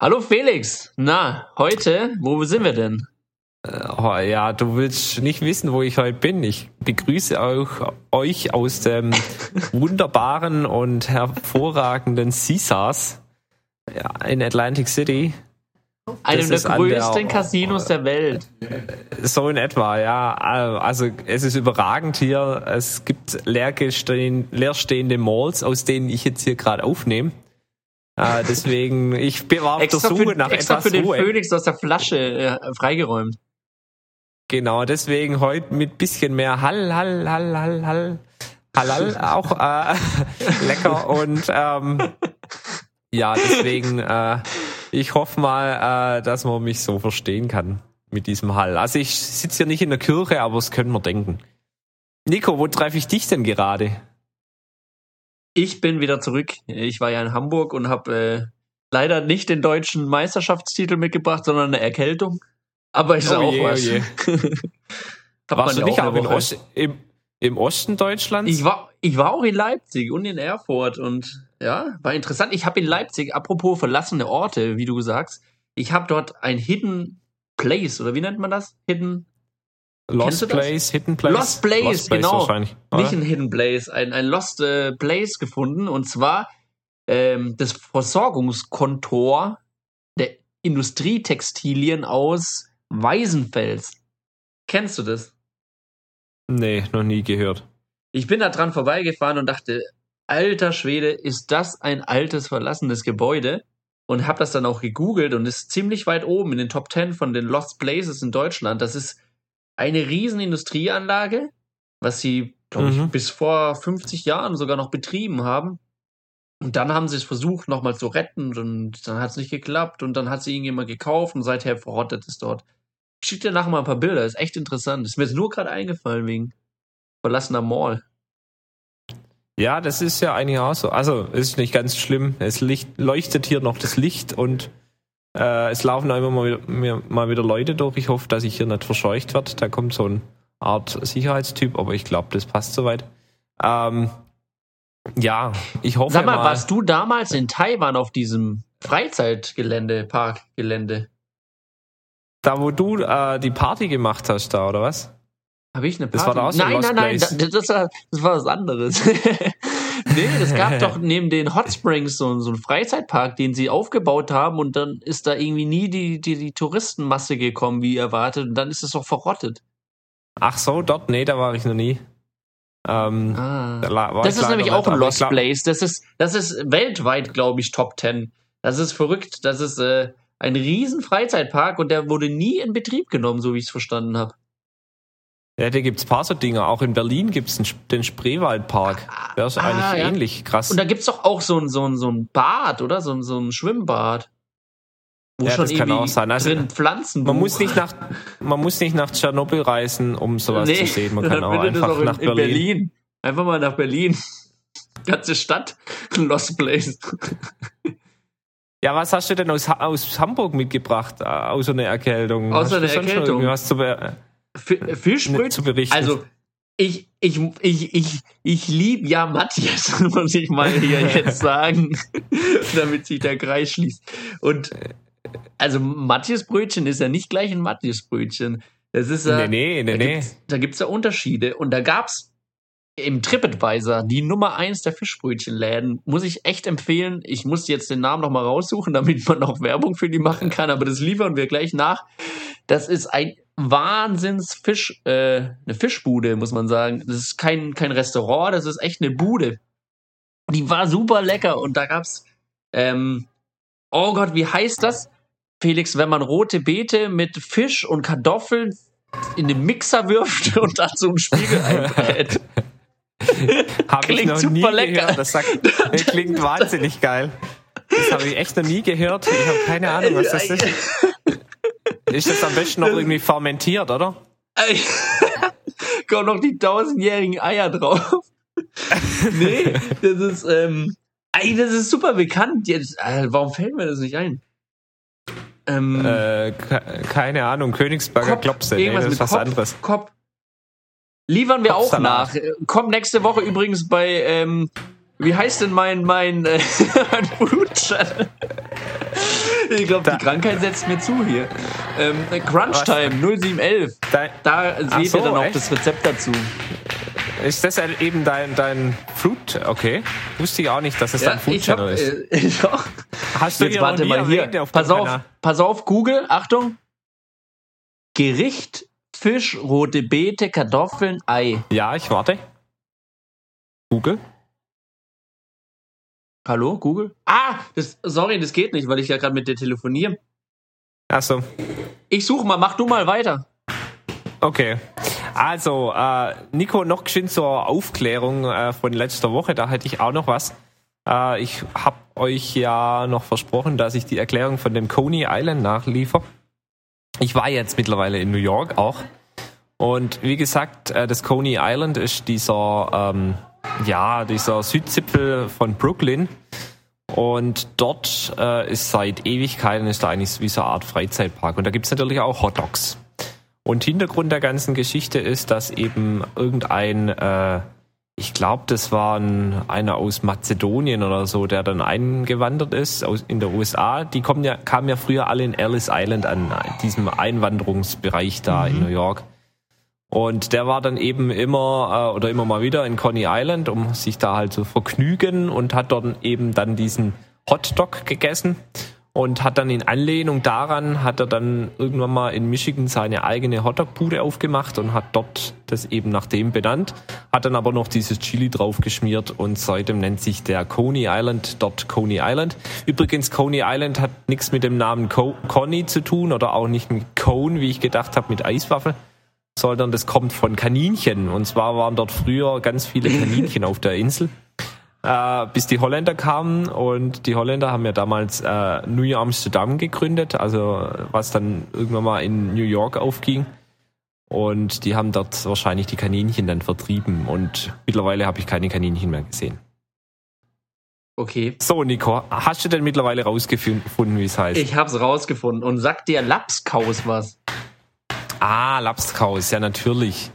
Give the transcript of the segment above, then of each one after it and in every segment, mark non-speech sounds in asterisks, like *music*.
Hallo Felix, na, heute, wo sind wir denn? Oh, ja, du willst nicht wissen, wo ich heute bin. Ich begrüße auch euch aus dem *laughs* wunderbaren und hervorragenden Caesars in Atlantic City. Einem der größten der, Casinos der Welt. So in etwa, ja. Also es ist überragend hier. Es gibt leerstehende Malls, aus denen ich jetzt hier gerade aufnehme. Äh, deswegen, ich war auf der Suche für, nach extra etwas für den Ruhe. Phoenix aus der Flasche äh, freigeräumt. Genau, deswegen heute mit bisschen mehr Hall, Hall, Hall, Hall, Hall, Halal auch äh, *laughs* lecker und ähm, ja, deswegen äh, ich hoffe mal, äh, dass man mich so verstehen kann mit diesem Hall. Also ich sitze hier nicht in der Kirche, aber es können wir denken. Nico, wo treffe ich dich denn gerade? Ich bin wieder zurück. Ich war ja in Hamburg und habe äh, leider nicht den deutschen Meisterschaftstitel mitgebracht, sondern eine Erkältung. Aber ist Oh auch je, oh was. je. *laughs* Hat Warst du nicht eine Woche. Ost, im, im Osten Deutschlands? Ich war, ich war auch in Leipzig und in Erfurt und ja, war interessant. Ich habe in Leipzig, apropos verlassene Orte, wie du sagst, ich habe dort ein Hidden Place, oder wie nennt man das? Hidden Lost? Place, Hidden Place? Lost Place, genau. wahrscheinlich. oder? nicht ein Hidden Place, ein, ein Lost äh, Place gefunden und zwar ähm, das Versorgungskontor der Industrietextilien aus Weißenfels. Kennst du das? Nee, noch nie gehört. Ich bin da dran vorbeigefahren und dachte, alter Schwede, ist das ein altes verlassenes Gebäude? Und habe das dann auch gegoogelt und ist ziemlich weit oben in den Top 10 von den Lost Places in Deutschland. Das ist eine riesen Industrieanlage, was sie, glaube ich, Mhm. bis vor 50 Jahren sogar noch betrieben haben. Und dann haben sie es versucht, nochmal zu retten und dann hat es nicht geklappt und dann hat sie irgendjemand gekauft und seither verrottet es dort. Ich schicke dir nachher mal ein paar Bilder, ist echt interessant. Ist mir jetzt nur gerade eingefallen wegen verlassener Mall. Ja, das ist ja eigentlich auch so. Also, es ist nicht ganz schlimm. Es leuchtet hier noch das Licht und äh, es laufen auch immer mal wieder, mal wieder Leute durch. Ich hoffe, dass ich hier nicht verscheucht werde. Da kommt so eine Art Sicherheitstyp, aber ich glaube, das passt soweit. Ähm, ja, ich hoffe Sag mal, mal. warst du damals in Taiwan auf diesem Freizeitgelände, Parkgelände? Da, wo du äh, die Party gemacht hast, da, oder was? Habe ich eine Party? Das war da auch so ein nein, nein, nein, das, das, war, das war was anderes. *laughs* nee, es gab doch *laughs* neben den Hot Springs so, so einen Freizeitpark, den sie aufgebaut haben und dann ist da irgendwie nie die, die, die Touristenmasse gekommen, wie erwartet und dann ist es doch verrottet. Ach so, dort? Nee, da war ich noch nie. Ähm, Ah. da Das ist nämlich auch ein Lost Place. Das ist, das ist weltweit, glaube ich, Top 10. Das ist verrückt. Das ist äh, ein riesen Freizeitpark und der wurde nie in Betrieb genommen, so wie ich es verstanden habe. Ja, da gibt's paar so Dinger. Auch in Berlin gibt's den, den Spreewaldpark. Der ist Ah, eigentlich ja. ähnlich krass. Und da gibt's doch auch so ein, so ein, so ein Bad, oder? So ein, so ein Schwimmbad. Wo Ja, schon das kann auch sein. Also, drin Pflanzen. man muss nicht nach, man muss nicht nach Tschernobyl reisen, um sowas zu sehen. Man *laughs* kann auch es einfach auch in, nach in Berlin. Berlin. Einfach mal nach Berlin. *laughs* Ganze Stadt. *laughs* Lost Place. Ja, was hast du denn aus, aus Hamburg mitgebracht, äh, außer einer Erkältung? Außer noch Erkältung? Was zu, be F- Fischbrötchen. Ne, zu berichten? Also, ich, ich, ich, ich, ich liebe ja Matthias, *laughs* muss ich mal hier *laughs* jetzt sagen, damit sich der Kreis schließt. Und also Matthias Brötchen ist ja nicht gleich ein Matthias Brötchen. Das ist ja, nee, nee, nee, da nee. gibt's, da gibt's ja Unterschiede. Und da gab's im TripAdvisor die Nummer eins der Fischbrötchenläden. Muss ich echt empfehlen. Ich muss jetzt den Namen noch mal raussuchen, *laughs* damit man auch Werbung für die machen kann. Aber das liefern wir gleich nach. Das ist ein Wahnsinnsfisch, äh, eine Fischbude, muss man sagen. Das ist kein, kein Restaurant, das ist echt eine Bude. Die war super lecker und da gab's, ähm, oh Gott, wie heißt das? Felix, wenn man rote Beete mit Fisch und Kartoffeln in den Mixer wirft *laughs* und dazu einen Spiegel einbrät. *laughs* *laughs* Habe ich noch nie lecker. gehört. Das, sagt, das klingt wahnsinnig geil. Das habe ich echt noch nie gehört. Ich habe keine Ahnung, was das ist. Ist das am besten noch irgendwie fermentiert, oder? *laughs* Kommen noch die tausendjährigen Eier drauf. nee, das ist, ähm, ey, das ist super bekannt. Jetzt, äh, warum fällt mir das nicht ein? Ähm, Äh, ke- keine Ahnung, Königsberger Klopse. Nee, das ist was Kopf, anderes. Kopf. Liefern wir auch nach. Äh, Kommt nächste Woche übrigens bei, ähm, wie heißt denn mein, mein, äh, *laughs* mein Channel? ich glaube, die Krankheit setzt mir zu hier. Ähm, Crunch Time 0711. Da, da seht so, ihr dann auch echt? das Rezept dazu. Ist das eben dein, dein Fruit? Okay. Wusste ich auch nicht, dass es ja, dein Food Channel ist. Äh, *laughs* ich auch. Hast du Jetzt warte mal hier. Auf pass auf, pass auf, Google, Achtung. Gericht, Fisch, rote Beete, Kartoffeln, Ei. Ja, ich warte. Google. Hallo, Google? Ah, das, sorry, das geht nicht, weil ich ja gerade mit dir telefoniere. Ach so. Ich suche mal, mach du mal weiter. Okay. Also, äh, Nico, noch geschwind zur Aufklärung äh, von letzter Woche, da hätte ich auch noch was. Äh, ich habe euch ja noch versprochen, dass ich die Erklärung von dem Coney Island nachliefer. Ich war jetzt mittlerweile in New York auch. Und wie gesagt, äh, das Coney Island ist dieser, ähm, ja, dieser Südzipfel von Brooklyn. Und dort äh, ist seit Ewigkeiten ist da eigentlich wie so eine Art Freizeitpark. Und da gibt's natürlich auch Hot Dogs. Und Hintergrund der ganzen Geschichte ist, dass eben irgendein, äh, ich glaube, das war ein, einer aus Mazedonien oder so, der dann eingewandert ist aus, in der USA. Die kommen ja, kamen ja früher alle in Ellis Island an, diesem Einwanderungsbereich da mhm. in New York. Und der war dann eben immer äh, oder immer mal wieder in Coney Island, um sich da halt zu vergnügen und hat dort eben dann diesen Hotdog gegessen und hat dann in Anlehnung daran, hat er dann irgendwann mal in Michigan seine eigene Hotdog-Bude aufgemacht und hat dort das eben nach dem benannt, hat dann aber noch dieses Chili draufgeschmiert und seitdem nennt sich der Coney Island dort Coney Island. Übrigens, Coney Island hat nichts mit dem Namen Co Coney zu tun oder auch nicht mit Cone, wie ich gedacht habe, mit Eiswaffel sondern das kommt von Kaninchen. Und zwar waren dort früher ganz viele Kaninchen *laughs* auf der Insel äh, bis die Holländer kamen und die Holländer haben ja damals äh, New Amsterdam gegründet, also was dann irgendwann mal in New York aufging. Und die haben dort wahrscheinlich die Kaninchen dann vertrieben und mittlerweile habe ich keine Kaninchen mehr gesehen. Okay. So, Nico, hast du denn mittlerweile rausgefunden, wie es heißt? Ich habe es rausgefunden und sagt dir Lapskaus was? Ah, Lapskaus, ja natürlich.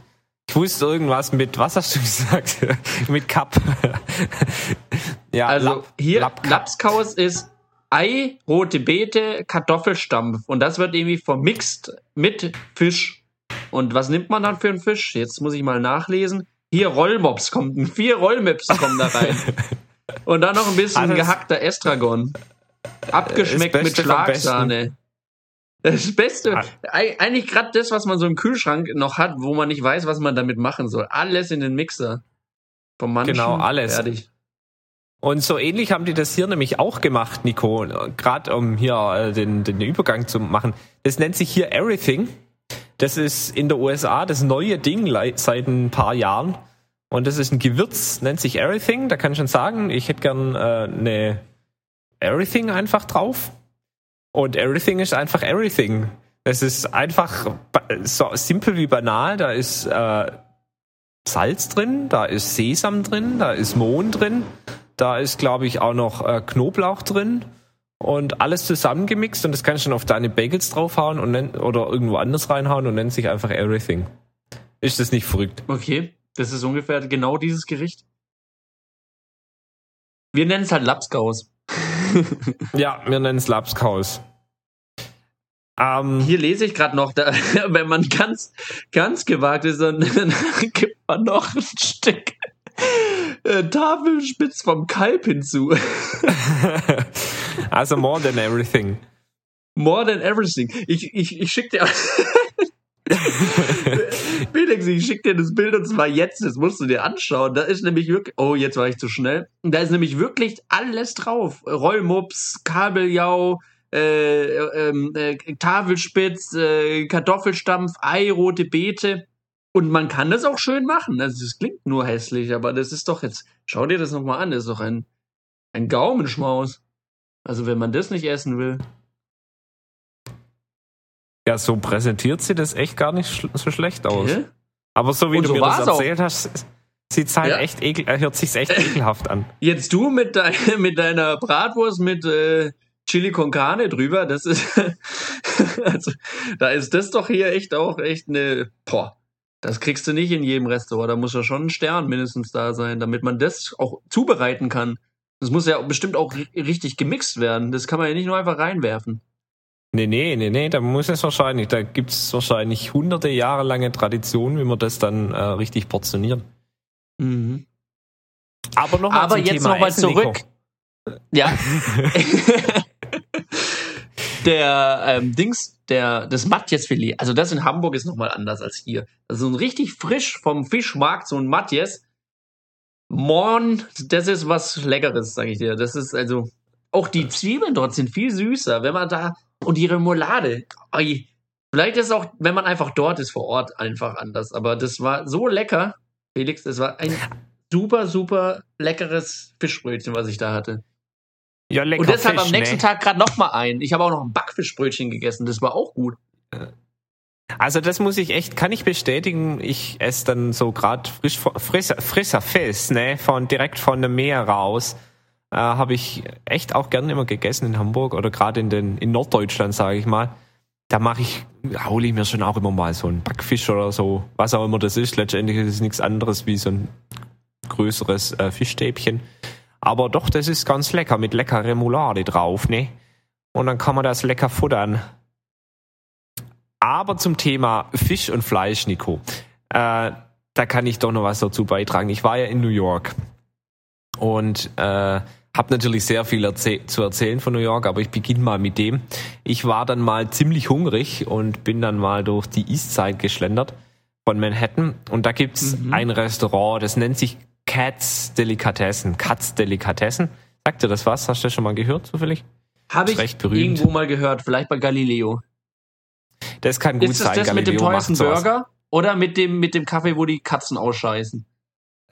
Ich wusste irgendwas mit, was hast du *laughs* gesagt? mit Cup. Ja, *laughs* also Lap, hier Lap Lapskaus ist Ei, rote Beete, Kartoffelstampf. Und das wird irgendwie vermixt mit Fisch. Und was nimmt man dann für einen Fisch? Jetzt muss ich mal nachlesen. Hier Rollmops kommt, *laughs* vier Rollmops kommen da rein. *laughs* Und dann noch ein bisschen also gehackter Estragon. Abgeschmeckt mit Schlagsahne. Das Beste, ah. eigentlich gerade das, was man so im Kühlschrank noch hat, wo man nicht weiß, was man damit machen soll. Alles in den Mixer. Vom Manchen, genau, alles. Fertig. Und so ähnlich haben die das hier nämlich auch gemacht, Nico. Gerade um hier äh, den, den Übergang zu machen. Das nennt sich hier Everything. Das ist in der USA das neue Ding seit ein paar Jahren. Und das ist ein Gewürz, nennt sich Everything. Da kann ich schon sagen, ich hätte gern äh, eine Everything einfach drauf. Und Everything ist einfach Everything. Es ist einfach so simpel wie banal. Da ist äh, Salz drin, da ist Sesam drin, da ist Mohn drin, da ist, glaube ich, auch noch äh, Knoblauch drin und alles zusammengemixt und das kannst du dann auf deine Bagels draufhauen und nenn, oder irgendwo anders reinhauen und nennt sich einfach Everything. Ist das nicht verrückt? Okay, das ist ungefähr genau dieses Gericht. Wir nennen es halt Lapskaus. *laughs* ja, wir nennen es Lapskaus. Ähm, Hier lese ich gerade noch, da, *laughs* wenn man ganz, ganz gewagt ist, dann, *laughs* dann gibt man noch ein Stück äh, Tafelspitz vom Kalb hinzu. *laughs* also more than everything. More than everything. Ich, ich, ich schicke dir. Felix, ich schicke dir das Bild und zwar jetzt, das musst du dir anschauen. Da ist nämlich wirklich, oh, jetzt war ich zu schnell. Da ist nämlich wirklich alles drauf. Rollmups, Kabeljau, äh, ähm, äh, Tafelspitz, äh, Kartoffelstampf, Ei, rote Beete. Und man kann das auch schön machen. Also das klingt nur hässlich, aber das ist doch jetzt, schau dir das nochmal an, das ist doch ein, ein Gaumenschmaus. Also wenn man das nicht essen will. Ja, so präsentiert sie das echt gar nicht sch so schlecht aus. Okay. Aber so wie Und du so mir das erzählt auch. hast, sieht's halt ja. echt ekel, äh, hört sich echt ekelhaft an. Jetzt du mit, dein, *laughs* mit deiner Bratwurst mit äh, Chili con Carne drüber, das ist, *laughs* also, da ist das doch hier echt auch echt eine, boah, das kriegst du nicht in jedem Restaurant. Da muss ja schon ein Stern mindestens da sein, damit man das auch zubereiten kann. Das muss ja bestimmt auch richtig gemixt werden. Das kann man ja nicht nur einfach reinwerfen. Nee, nee, nee, nee, da muss es wahrscheinlich, da gibt es wahrscheinlich hunderte Jahre lange Tradition, wie man das dann äh, richtig portioniert. Mhm. Aber nochmal Aber jetzt nochmal zurück. Nico. Ja. *laughs* der ähm, Dings, der, das Matjes-Filet, also das in Hamburg ist nochmal anders als hier. Also ein richtig frisch vom Fischmarkt, so ein Matjes. Morn, das ist was Leckeres, sag ich dir. Das ist also, auch die Zwiebeln dort sind viel süßer, wenn man da und die Remoulade. Oi. Vielleicht ist auch, wenn man einfach dort ist vor Ort, einfach anders. Aber das war so lecker, Felix. Das war ein super, super leckeres Fischbrötchen, was ich da hatte. Ja, lecker und deshalb Fisch, am nächsten ne? Tag gerade noch mal ein. Ich habe auch noch ein Backfischbrötchen gegessen. Das war auch gut. Also das muss ich echt, kann ich bestätigen. Ich esse dann so gerade frisch, frischer, frischer Fisch, ne, von direkt von dem Meer raus. Äh, habe ich echt auch gerne immer gegessen in Hamburg oder gerade in den in Norddeutschland, sage ich mal. Da mache ich, hole ich mir schon auch immer mal so einen Backfisch oder so, was auch immer das ist. Letztendlich ist es nichts anderes wie so ein größeres äh, Fischstäbchen. Aber doch, das ist ganz lecker mit lecker Remoulade drauf, ne? Und dann kann man das lecker futtern. Aber zum Thema Fisch und Fleisch, Nico, äh, da kann ich doch noch was dazu beitragen. Ich war ja in New York und äh, habe natürlich sehr viel erzäh zu erzählen von New York, aber ich beginne mal mit dem. Ich war dann mal ziemlich hungrig und bin dann mal durch die East Side geschlendert von Manhattan und da gibt's Mhm. ein Restaurant, das nennt sich Cats Delikatessen. Katz Delikatessen. Sagt dir das was? Hast du das schon mal gehört zufällig? Habe Ist ich recht berühmt. irgendwo mal gehört. Vielleicht bei Galileo. Das kann gut ist das sein. das mit dem teuersten. Burger? Oder mit dem, mit dem Kaffee, wo die Katzen ausscheißen?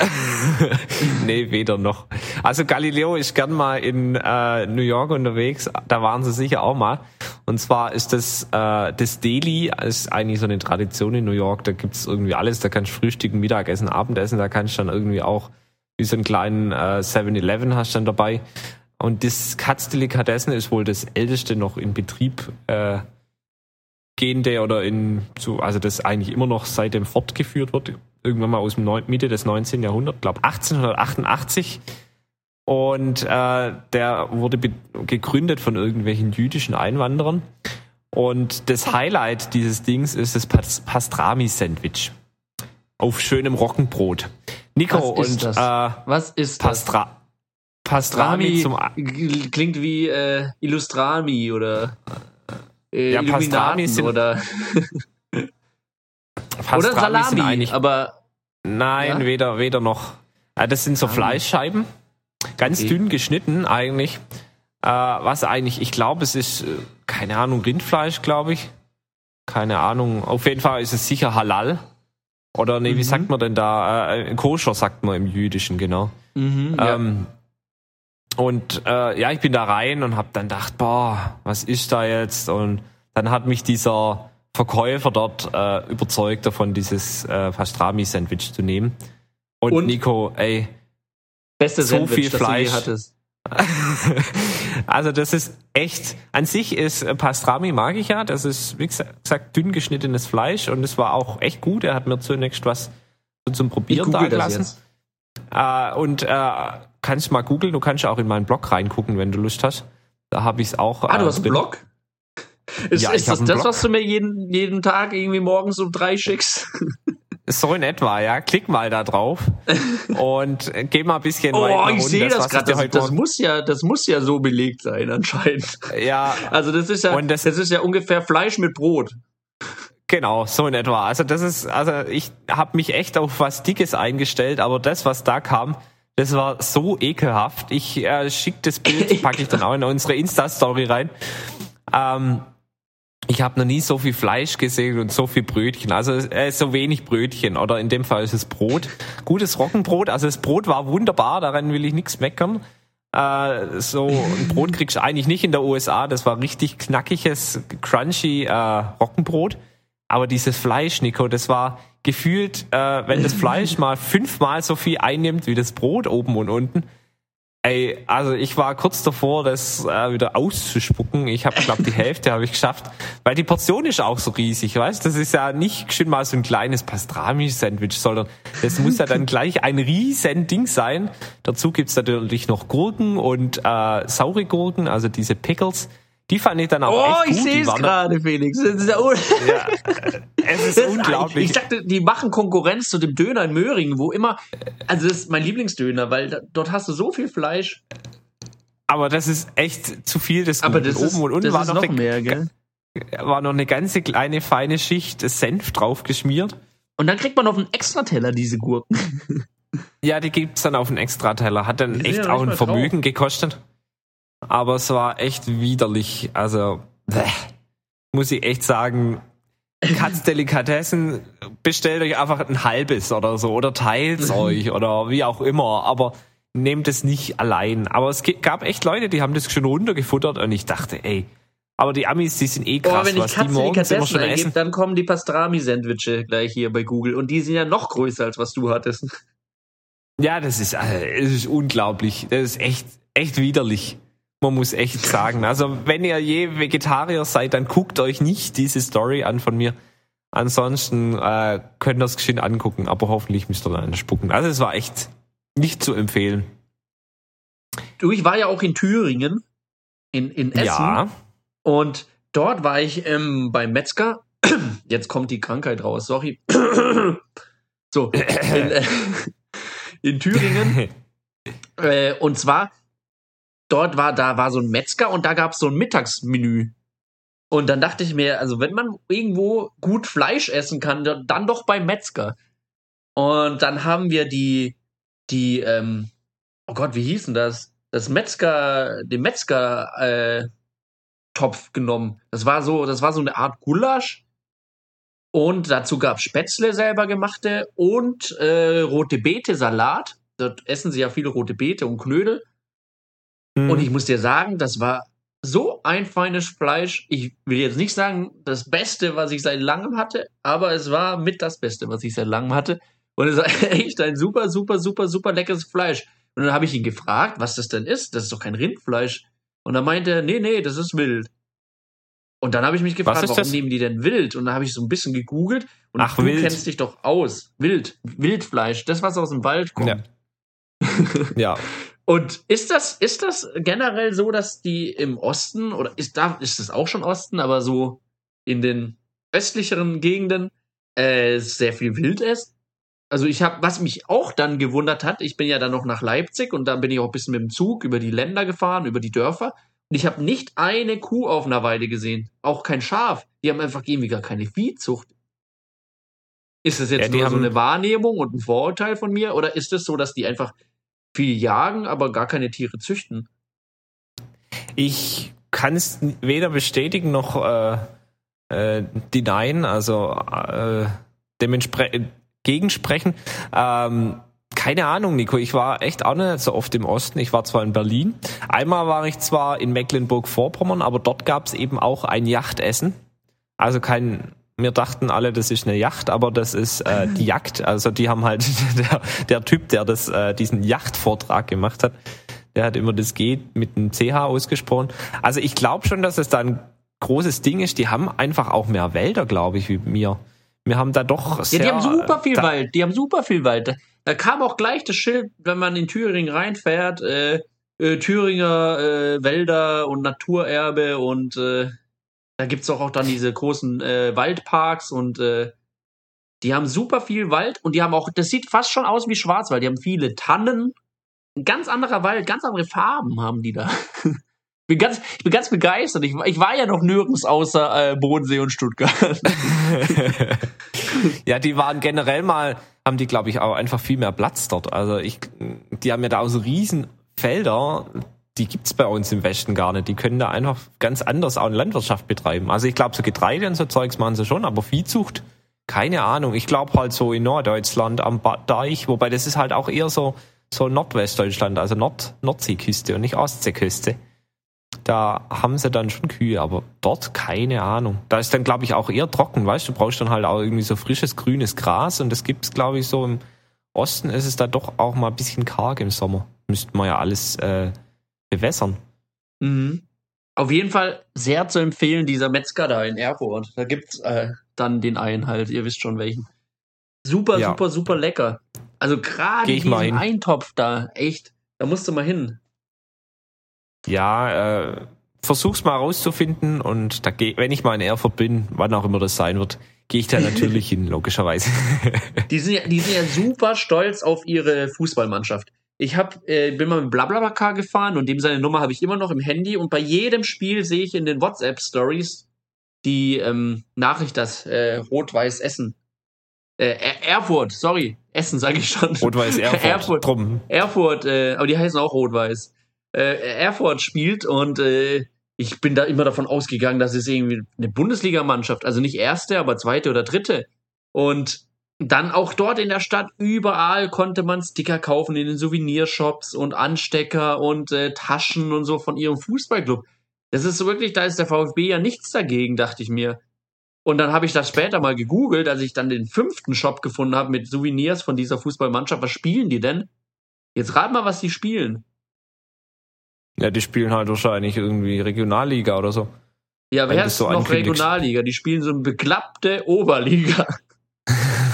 *laughs* nee, weder noch. Also Galileo ist gern mal in äh, New York unterwegs. Da waren sie sicher auch mal. Und zwar ist das äh, das Deli ist eigentlich so eine Tradition in New York. Da gibt's irgendwie alles. Da kannst du frühstücken, Mittagessen, Abendessen. Da kannst du dann irgendwie auch wie so einen kleinen äh, 7-Eleven hast du dann dabei. Und das Katzdelikatessen ist wohl das älteste noch in Betrieb äh, gehende oder in so, also das eigentlich immer noch seitdem fortgeführt wird. Irgendwann mal aus dem neun, Mitte des 19. Jahrhunderts, glaube 1888. Und äh, der wurde gegründet von irgendwelchen jüdischen Einwanderern. Und das Highlight dieses Dings ist das Pas Pastrami-Sandwich. Auf schönem Roggenbrot. Nico Was ist und das? Äh, Was ist das? Pastra Pastrami Pastrami g- klingt wie äh, Illustrami oder äh, Ja, Pastrami sind- oder, *laughs* Pastrami oder Salami. eigentlich aber Nein, Ja? weder, weder noch. Äh, das sind so Ah. Fleischscheiben, ganz Okay. dünn geschnitten eigentlich. Äh, was eigentlich, ich glaube, es ist, äh, keine Ahnung, Rindfleisch, glaube ich. Keine Ahnung. Auf jeden Fall ist es sicher Halal. Oder nee, wie Mhm. sagt man denn da? Äh, Koscher sagt man im Jüdischen, genau. mhm, ja. Ähm, und äh, ja, ich bin da rein und habe dann gedacht, boah, was ist da jetzt? Und dann hat mich dieser Verkäufer dort äh, überzeugt davon, dieses äh, Pastrami-Sandwich zu nehmen. Und, Und? Nico, ey, beste so Sandwich, viel Fleisch. hattest. *laughs* also das ist echt, an sich ist äh, Pastrami mag ich ja, das ist, wie gesagt, dünn geschnittenes Fleisch und es war auch echt gut. Er hat mir zunächst was zum Probieren da gelassen. Äh, und äh, kannst mal googeln, du kannst auch in meinen Blog reingucken, wenn du Lust hast. Da habe ich es auch. Ah, du äh, hast einen. Blog? Ist, Ja, ist ich das das, was du mir jeden, jeden Tag irgendwie morgens um drei schickst? So in etwa, ja. Klick mal da drauf *laughs* und geh mal ein bisschen Oh, weiter ich runter. sehe das gerade. ich Das, das, muss ja, das muss ja so belegt sein, anscheinend. Ja, Also, das ist ja, Und das, das- ist ja ungefähr Fleisch mit Brot. genau, so in etwa. Also das ist, also ich habe mich echt auf was Dickes eingestellt, aber das, was da kam, das war so ekelhaft. Ich äh, schick das Bild, *laughs* packe ich dann auch in unsere Insta-Story rein. Ähm, ich habe noch nie so viel Fleisch gesehen und so viel Brötchen. Also äh, so wenig Brötchen oder in dem Fall ist es Brot. Gutes Roggenbrot. Also das Brot war wunderbar, daran will ich nichts meckern. Äh, so ein Brot *laughs* kriegst du eigentlich nicht in der USA. Das war richtig knackiges, crunchy äh, Roggenbrot. Aber dieses Fleisch, Nico, das war gefühlt, äh, wenn das Fleisch *laughs* mal fünfmal so viel einnimmt wie das Brot oben und unten. Ey, also ich war kurz davor, das äh, wieder auszuspucken. Ich habe, glaube die Hälfte habe ich geschafft, weil die Portion ist auch so riesig, weißt? Das ist ja nicht schön mal so ein kleines Pastrami-Sandwich, sondern das muss ja dann gleich ein riesen Ding sein. Dazu gibt's natürlich noch Gurken und äh, saure Gurken, also diese Pickles. Die fand ich dann auch oh, echt gut. ich sehe es gerade, Felix. Das ist ja, ja, es ist *laughs* Das unglaublich. Ich dachte, die machen Konkurrenz zu dem Döner in Möhringen, wo immer, also das ist mein Lieblingsdöner, weil da, dort hast du so viel Fleisch. aber das ist echt zu viel des Aber das ist, Oben und unten das war ist noch, noch eine, mehr, gell? war noch eine ganze kleine feine Schicht Senf drauf geschmiert. Und dann kriegt man auf einen Extrateller diese Gurken. Ja, die gibt's dann auf einen Extrateller. Hat dann echt ja auch ein Vermögen gekostet. Aber es war echt widerlich. Also, bäh, muss ich echt sagen, Katzdelikatessen, bestellt euch einfach ein halbes oder so oder teilt's euch oder wie auch immer. Aber nehmt es nicht allein. Aber es gab echt Leute, die haben das schon runtergefuttert und ich dachte, ey, aber die Amis, die sind eh krass, wenn ich was die morgens immer Katzendelikatessen schon eingebe, essen. dann kommen die Pastrami-Sandwiche gleich hier bei Google. Und die sind ja noch größer, als was du hattest. Ja, das ist, äh, es ist unglaublich. Das ist echt, echt widerlich. Man muss echt sagen. Also, wenn ihr je Vegetarier seid, dann guckt euch nicht diese Story an von mir. Ansonsten äh, könnt ihr es geschehen angucken, aber hoffentlich müsst ihr dann spucken. Also, es war echt nicht zu empfehlen. Du, ich war ja auch in Thüringen, in, in Essen. Ja. Und dort war ich ähm, beim Metzger. *clears throat* Jetzt kommt die Krankheit raus, sorry. *clears throat* so, in, äh, in Thüringen. *laughs* Äh, und zwar, dort war, da war so ein Metzger und da gab es so ein Mittagsmenü. Und dann dachte ich mir, also wenn man irgendwo gut Fleisch essen kann, dann doch beim Metzger. Und dann haben wir die, die, ähm, oh Gott, wie hieß denn das? Das Metzger, den Metzger, äh, Topf genommen. Das war so, das war so eine Art Gulasch. Und dazu gab Spätzle selber gemachte und äh, rote Beete Salat. Dort essen sie ja viele rote Beete und Knödel. Hm. Und ich muss dir sagen, das war so ein feines Fleisch. Ich will jetzt nicht sagen, das Beste, was ich seit langem hatte, aber es war mit das Beste, was ich seit langem hatte. Und es war *laughs* echt ein super, super, super, super leckeres Fleisch. Und dann habe ich ihn gefragt, was das denn ist. Das ist doch kein Rindfleisch. Und dann meinte er, nee, nee, das ist wild. Und dann habe ich mich gefragt, warum das? nehmen die denn wild? Und dann habe ich so ein bisschen gegoogelt und Ach, du wild. kennst dich doch aus. Wild, Wildfleisch, das, was aus dem Wald kommt. Ja. ja. *laughs* Und ist das, ist das generell so, dass die im Osten, oder ist da, ist das auch schon Osten, aber so in den östlicheren Gegenden äh, sehr viel Wild ist? Also ich habe, was mich auch dann gewundert hat, ich bin ja dann noch nach Leipzig und dann bin ich auch ein bisschen mit dem Zug über die Länder gefahren, über die Dörfer. Und ich habe nicht eine Kuh auf einer Weide gesehen. Auch kein Schaf. Die haben einfach irgendwie gar keine Viehzucht. Ist das jetzt Ja, nur so eine Wahrnehmung und ein Vorurteil von mir? Oder ist es so, dass die einfach viel jagen, aber gar keine Tiere züchten? Ich kann es weder bestätigen noch äh, äh, denyen, also äh, dementsprechend gegensprechen. Ähm, keine Ahnung, Nico. Ich war echt auch nicht so oft im Osten. Ich war zwar in Berlin. Einmal war ich zwar in Mecklenburg-Vorpommern, aber dort gab es eben auch ein Yachtessen. Also kein. Wir dachten alle, das ist eine Yacht, aber das ist äh, die Jagd. Also die haben halt *laughs* der, der Typ, der das äh, diesen Yachtvortrag gemacht hat, der hat immer das G mit einem CH ausgesprochen. Also ich glaube schon, dass es da ein großes Ding ist. Die haben einfach auch mehr Wälder, glaube ich, wie mir. Wir haben da doch Ja, sehr, die haben super viel da, Wald. Die haben super viel Wald. Da, da kam auch gleich das Schild, wenn man in Thüringen reinfährt, äh, äh, Thüringer äh, Wälder und Naturerbe und äh, da gibt's auch, auch dann diese großen äh, Waldparks und äh, die haben super viel Wald und die haben auch, das sieht fast schon aus wie Schwarzwald. Die haben viele Tannen, ein ganz anderer Wald, ganz andere Farben haben die da. Ich bin ganz, ich bin ganz begeistert. Ich, war- ich war ja noch nirgends außer äh, Bodensee und Stuttgart. *laughs* ja, die waren generell mal, haben die, glaube ich, auch einfach viel mehr Platz dort. Also ich, die haben ja da auch so riesen Felder, die gibt's bei uns im Westen gar nicht. Die können da einfach ganz anders auch Landwirtschaft betreiben. Also ich glaube, so Getreide und so Zeugs machen sie schon, aber Viehzucht, keine Ahnung. Ich glaube halt so in Norddeutschland am Ba- Deich, wobei das ist halt auch eher so, so Nordwestdeutschland, also Nord Nordseeküste und nicht Ostseeküste. Da haben sie dann schon Kühe, aber dort keine Ahnung. Da ist dann, glaube ich, auch eher trocken, weißt du, du brauchst dann halt auch irgendwie so frisches, grünes Gras und das gibt's, glaube ich, so im Osten ist es da doch auch mal ein bisschen karg im Sommer. müssten wir ja alles äh, bewässern. Mhm. Auf jeden Fall sehr zu empfehlen, dieser Metzger da in Erfurt. Da gibt's äh, dann den einen halt, ihr wisst schon welchen. Super, Ja. super, super lecker. Also gerade diesen hin. Eintopf da, echt, da musst du mal hin. Ja, äh, versuch's mal rauszufinden und da geh, wenn ich mal in Erfurt bin, wann auch immer das sein wird, gehe ich da *laughs* natürlich hin, logischerweise. Die sind, ja, die sind ja super stolz auf ihre Fußballmannschaft. Ich hab, äh, bin mal mit Blablacar gefahren und dem seine Nummer habe ich immer noch im Handy und bei jedem Spiel sehe ich in den WhatsApp-Stories die ähm, Nachricht, dass äh, Rot-Weiß Essen. Äh, Er- Erfurt, sorry, Essen sage ich schon. Rot-Weiß *laughs* Erfurt, Erfurt. drum. Erfurt, äh, aber die heißen auch Rot-Weiß. Äh, Erfurt spielt und äh, ich bin da immer davon ausgegangen, dass es irgendwie eine Bundesligamannschaft, also nicht erste, aber zweite oder dritte. Und dann auch dort in der Stadt, überall konnte man Sticker kaufen in den Souvenirshops und Anstecker und äh, Taschen und so von ihrem Fußballclub. Das ist so wirklich, da ist der VfB ja nichts dagegen, dachte ich mir. Und dann habe ich das später mal gegoogelt, als ich dann den fünften Shop gefunden habe mit Souvenirs von dieser Fußballmannschaft. Was spielen die denn? Jetzt rat mal, was die spielen. Ja, die spielen halt wahrscheinlich irgendwie Regionalliga oder so. Ja, wer ist so noch. Regionalliga? Die spielen so eine beklappte Oberliga.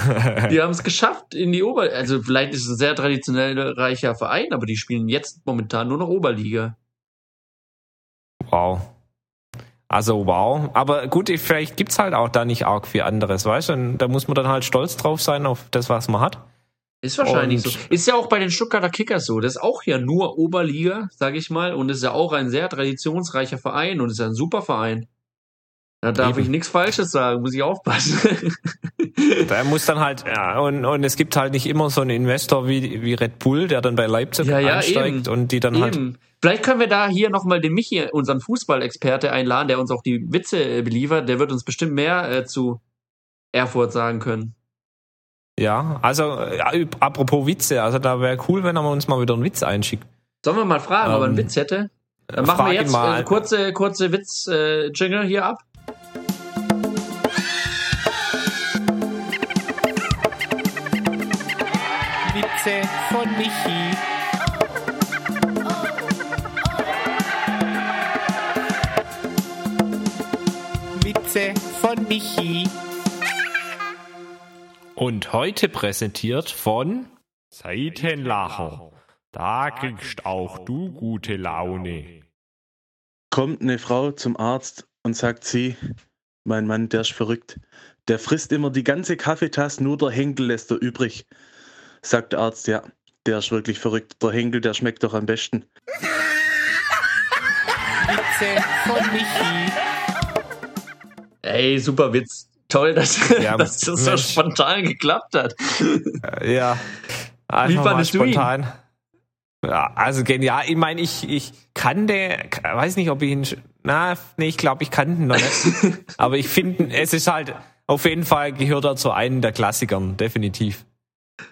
*laughs* Die haben es geschafft in die Ober... Also vielleicht ist es ein sehr traditionell reicher Verein, aber die spielen jetzt momentan nur noch Oberliga. wow. Also wow. Aber gut, vielleicht gibt's halt auch da nicht arg viel anderes, weißt du? Und da muss man dann halt stolz drauf sein auf das, was man hat. Ist wahrscheinlich Und- so. Ist ja auch bei den Stuttgarter Kickers so. Das ist auch ja nur Oberliga, sage ich mal. Und ist ja auch ein sehr traditionsreicher Verein und ist ja ein super Verein. Da darf Eben. ich nichts Falsches sagen, muss ich aufpassen. Da muss dann halt, ja, und, und es gibt halt nicht immer so einen Investor wie, wie Red Bull, der dann bei Leipzig Ja, ja, einsteigt eben. und die dann halt. Eben. Vielleicht können wir da hier nochmal den Michi, unseren Fußballexperte, einladen, der uns auch die Witze äh, beliefert. Der wird uns bestimmt mehr äh, zu Erfurt sagen können. Ja, also äh, apropos Witze, also da wäre cool, wenn er uns mal wieder einen Witz einschickt. Sollen wir mal fragen, ob er einen Ähm, Witz hätte? Dann Äh, machen wir jetzt mal. äh, kurze, kurze Witz-Jingle hier ab. Witze von Michi. Und heute präsentiert von Seitenlacher. Da kriegst auch du gute Laune. kommt eine Frau zum Arzt und sagt sie, mein Mann, der ist verrückt. Der frisst immer die ganze Kaffeetasse, nur der Henkel lässt er übrig. Sagt der Arzt, ja, der ist wirklich verrückt. Der Henkel, der schmeckt doch am besten. Witze von Michi. Ey, super Witz. Toll, dass, Ja, *laughs* dass das so Mensch. spontan geklappt hat. Ja. Einfach mal fandest du ihn? spontan. Ja, also genial. Ich meine, ich, ich kannte, weiß nicht, ob ich ihn, na, nee, ich glaube, ich kannte ihn noch nicht. *laughs* Aber ich finde, es ist halt, auf jeden Fall gehört er zu einem der Klassikern, definitiv.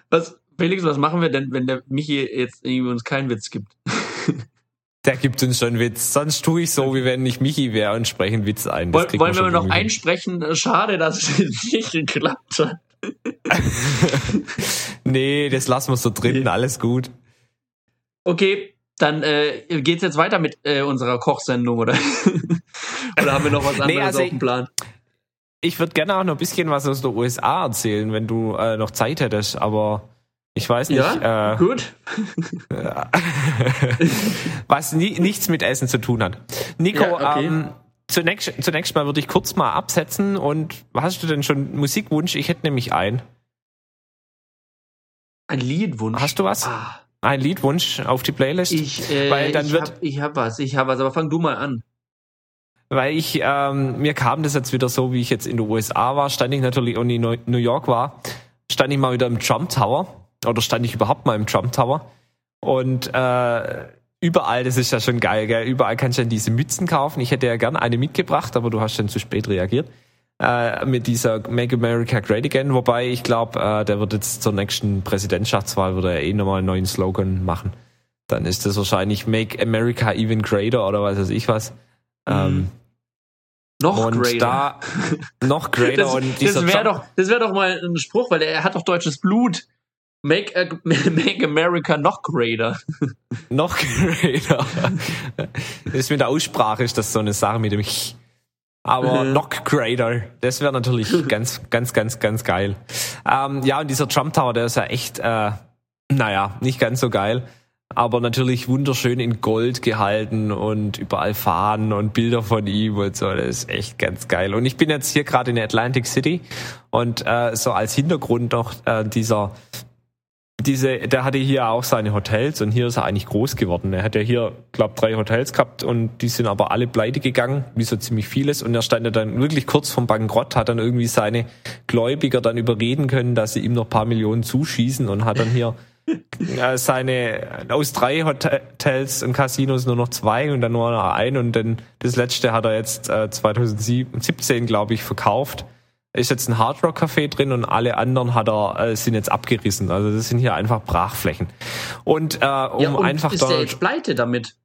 Was, Felix, was machen wir denn, wenn der Michi jetzt irgendwie uns keinen Witz gibt? *laughs* Der gibt uns schon Witz. Sonst tue ich so, wie wenn ich Michi wäre und spreche einen Witz ein. Das wollen wir noch einsprechen? Schade, dass es *laughs* nicht geklappt hat. *laughs* Nee, das lassen wir so drin, Nee. alles gut. Okay, dann äh, geht's jetzt weiter mit äh, unserer Kochsendung, oder? *laughs* oder haben wir noch was anderes Nee, also auf dem Plan? Ich würde gerne auch noch ein bisschen was aus der USA erzählen, wenn du äh, noch Zeit hättest, aber ich weiß nicht. Ja, äh, gut. *laughs* was ni nichts mit Essen zu tun hat. Nico, Ja, okay. ähm, zunächst, zunächst mal würde ich kurz mal absetzen und hast du denn schon Musikwunsch? Ich hätte nämlich einen. Ein Liedwunsch. Hast du was? Ah, Ein Liedwunsch auf die Playlist? ich, äh, Weil dann ich, wird- hab, ich hab was, ich hab was, aber fang du mal an. Weil ich, ähm, mir kam das jetzt wieder so, wie ich jetzt in den USA war, stand ich natürlich und in New York war, stand ich mal wieder im Trump Tower oder stand ich überhaupt mal im Trump Tower und äh, überall, das ist ja schon geil, gell? überall kannst du dann diese Mützen kaufen. Ich hätte ja gern eine mitgebracht, aber du hast dann zu spät reagiert. Äh, mit dieser Make America Great Again, wobei ich glaube, äh, der wird jetzt zur nächsten Präsidentschaftswahl wird er eh nochmal einen neuen Slogan machen. Dann ist das wahrscheinlich Make America Even Greater oder was weiß ich was. Ähm, Noch und greater. da noch *laughs* greater das und das dieser wäre Jump- doch, das wär doch mal ein Spruch, weil er hat doch deutsches Blut. Make, uh, *laughs* make America noch greater. noch greater. das mit der Aussprache ist das so eine Sache mit dem Ich. Aber mhm. noch greater. Das wäre natürlich *laughs* ganz, ganz, ganz, ganz geil. Ähm, ja, und dieser Trump Tower, der ist ja echt, äh, naja, nicht ganz so geil aber natürlich wunderschön in Gold gehalten und überall Fahnen und Bilder von ihm und so. Das ist echt ganz geil. Und ich bin jetzt hier gerade in Atlantic City und äh, so als Hintergrund noch äh, dieser diese, der hatte hier auch seine Hotels und hier ist er eigentlich groß geworden. Er hat ja hier, glaube drei Hotels gehabt und die sind aber alle pleite gegangen, wie so ziemlich vieles. Und er stand ja dann wirklich kurz vom Bankrott, hat dann irgendwie seine Gläubiger dann überreden können, dass sie ihm noch paar Millionen zuschießen und hat dann hier *laughs* seine aus drei Hotels und Casinos nur noch zwei und dann nur noch ein und dann das letzte hat er jetzt äh, 2017 glaube ich verkauft. Ist jetzt ein Hard Rock Café drin und alle anderen hat er äh, sind jetzt abgerissen. Also das sind hier einfach Brachflächen. Und äh, um ja, und einfach ist der jetzt pleite damit?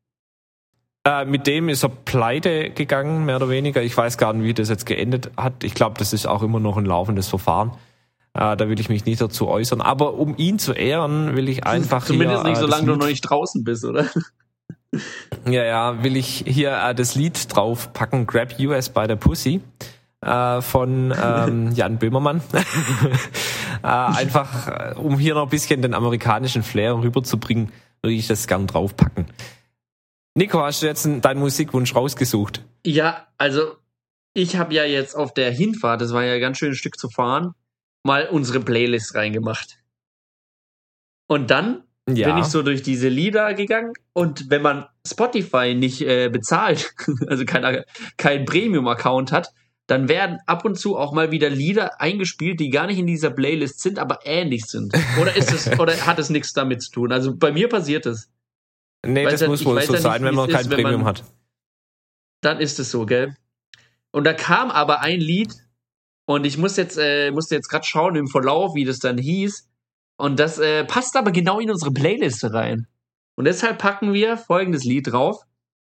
Äh, mit dem ist er pleite gegangen, mehr oder weniger. Ich weiß gar nicht, wie das jetzt geendet hat. Ich glaube, das ist auch immer noch ein laufendes Verfahren. Äh, da will ich mich nicht dazu äußern. Aber um ihn zu ehren, will ich einfach. Zumindest hier, nicht, äh, solange du noch nicht draußen bist, oder? Ja, ja, will ich hier äh, das Lied draufpacken, Grab US by the Pussy äh, von ähm, *laughs* Jan Böhmermann. *laughs* äh, einfach, äh, um hier noch ein bisschen den amerikanischen Flair rüberzubringen, würde ich das gern draufpacken. Nico, hast du jetzt deinen Musikwunsch rausgesucht? Ja, also ich habe ja jetzt auf der Hinfahrt, das war ja ein ganz schönes Stück zu fahren, mal unsere Playlist reingemacht. Und dann ja. bin ich so durch diese Lieder gegangen und wenn man Spotify nicht äh, bezahlt, *laughs* also kein, kein Premium-Account hat, dann werden ab und zu auch mal wieder Lieder eingespielt, die gar nicht in dieser Playlist sind, aber ähnlich sind. Oder ist es, *laughs* oder hat es nichts damit zu tun? Also bei mir passiert es. Nee, das ja, muss wohl so sein, wenn man kein ist, Premium man, hat. Dann ist es so, gell? Und da kam aber ein Lied, und ich muss jetzt, äh, musste jetzt gerade schauen im Verlauf, wie das dann hieß. Und das äh, passt aber genau in unsere Playlist rein. Und deshalb packen wir folgendes Lied drauf.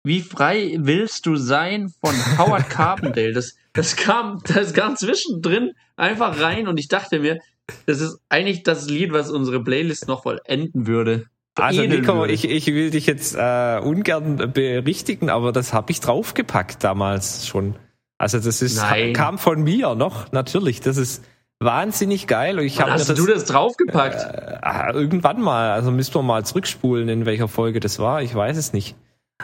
Wie frei willst du sein von Howard *laughs* Carpendale? Das, das kam, das kam zwischendrin einfach rein und ich dachte mir, das ist eigentlich das Lied, was unsere Playlist noch vollenden würde. Also Nico, ich, ich will dich jetzt äh, ungern berichtigen, aber das habe ich draufgepackt damals schon. Also das ist Nein. kam von mir noch, natürlich. Das ist wahnsinnig geil. Und ich habe hast das, du das draufgepackt? Äh, irgendwann mal. Also müssen wir mal zurückspulen, in welcher Folge das war. Ich weiß es nicht.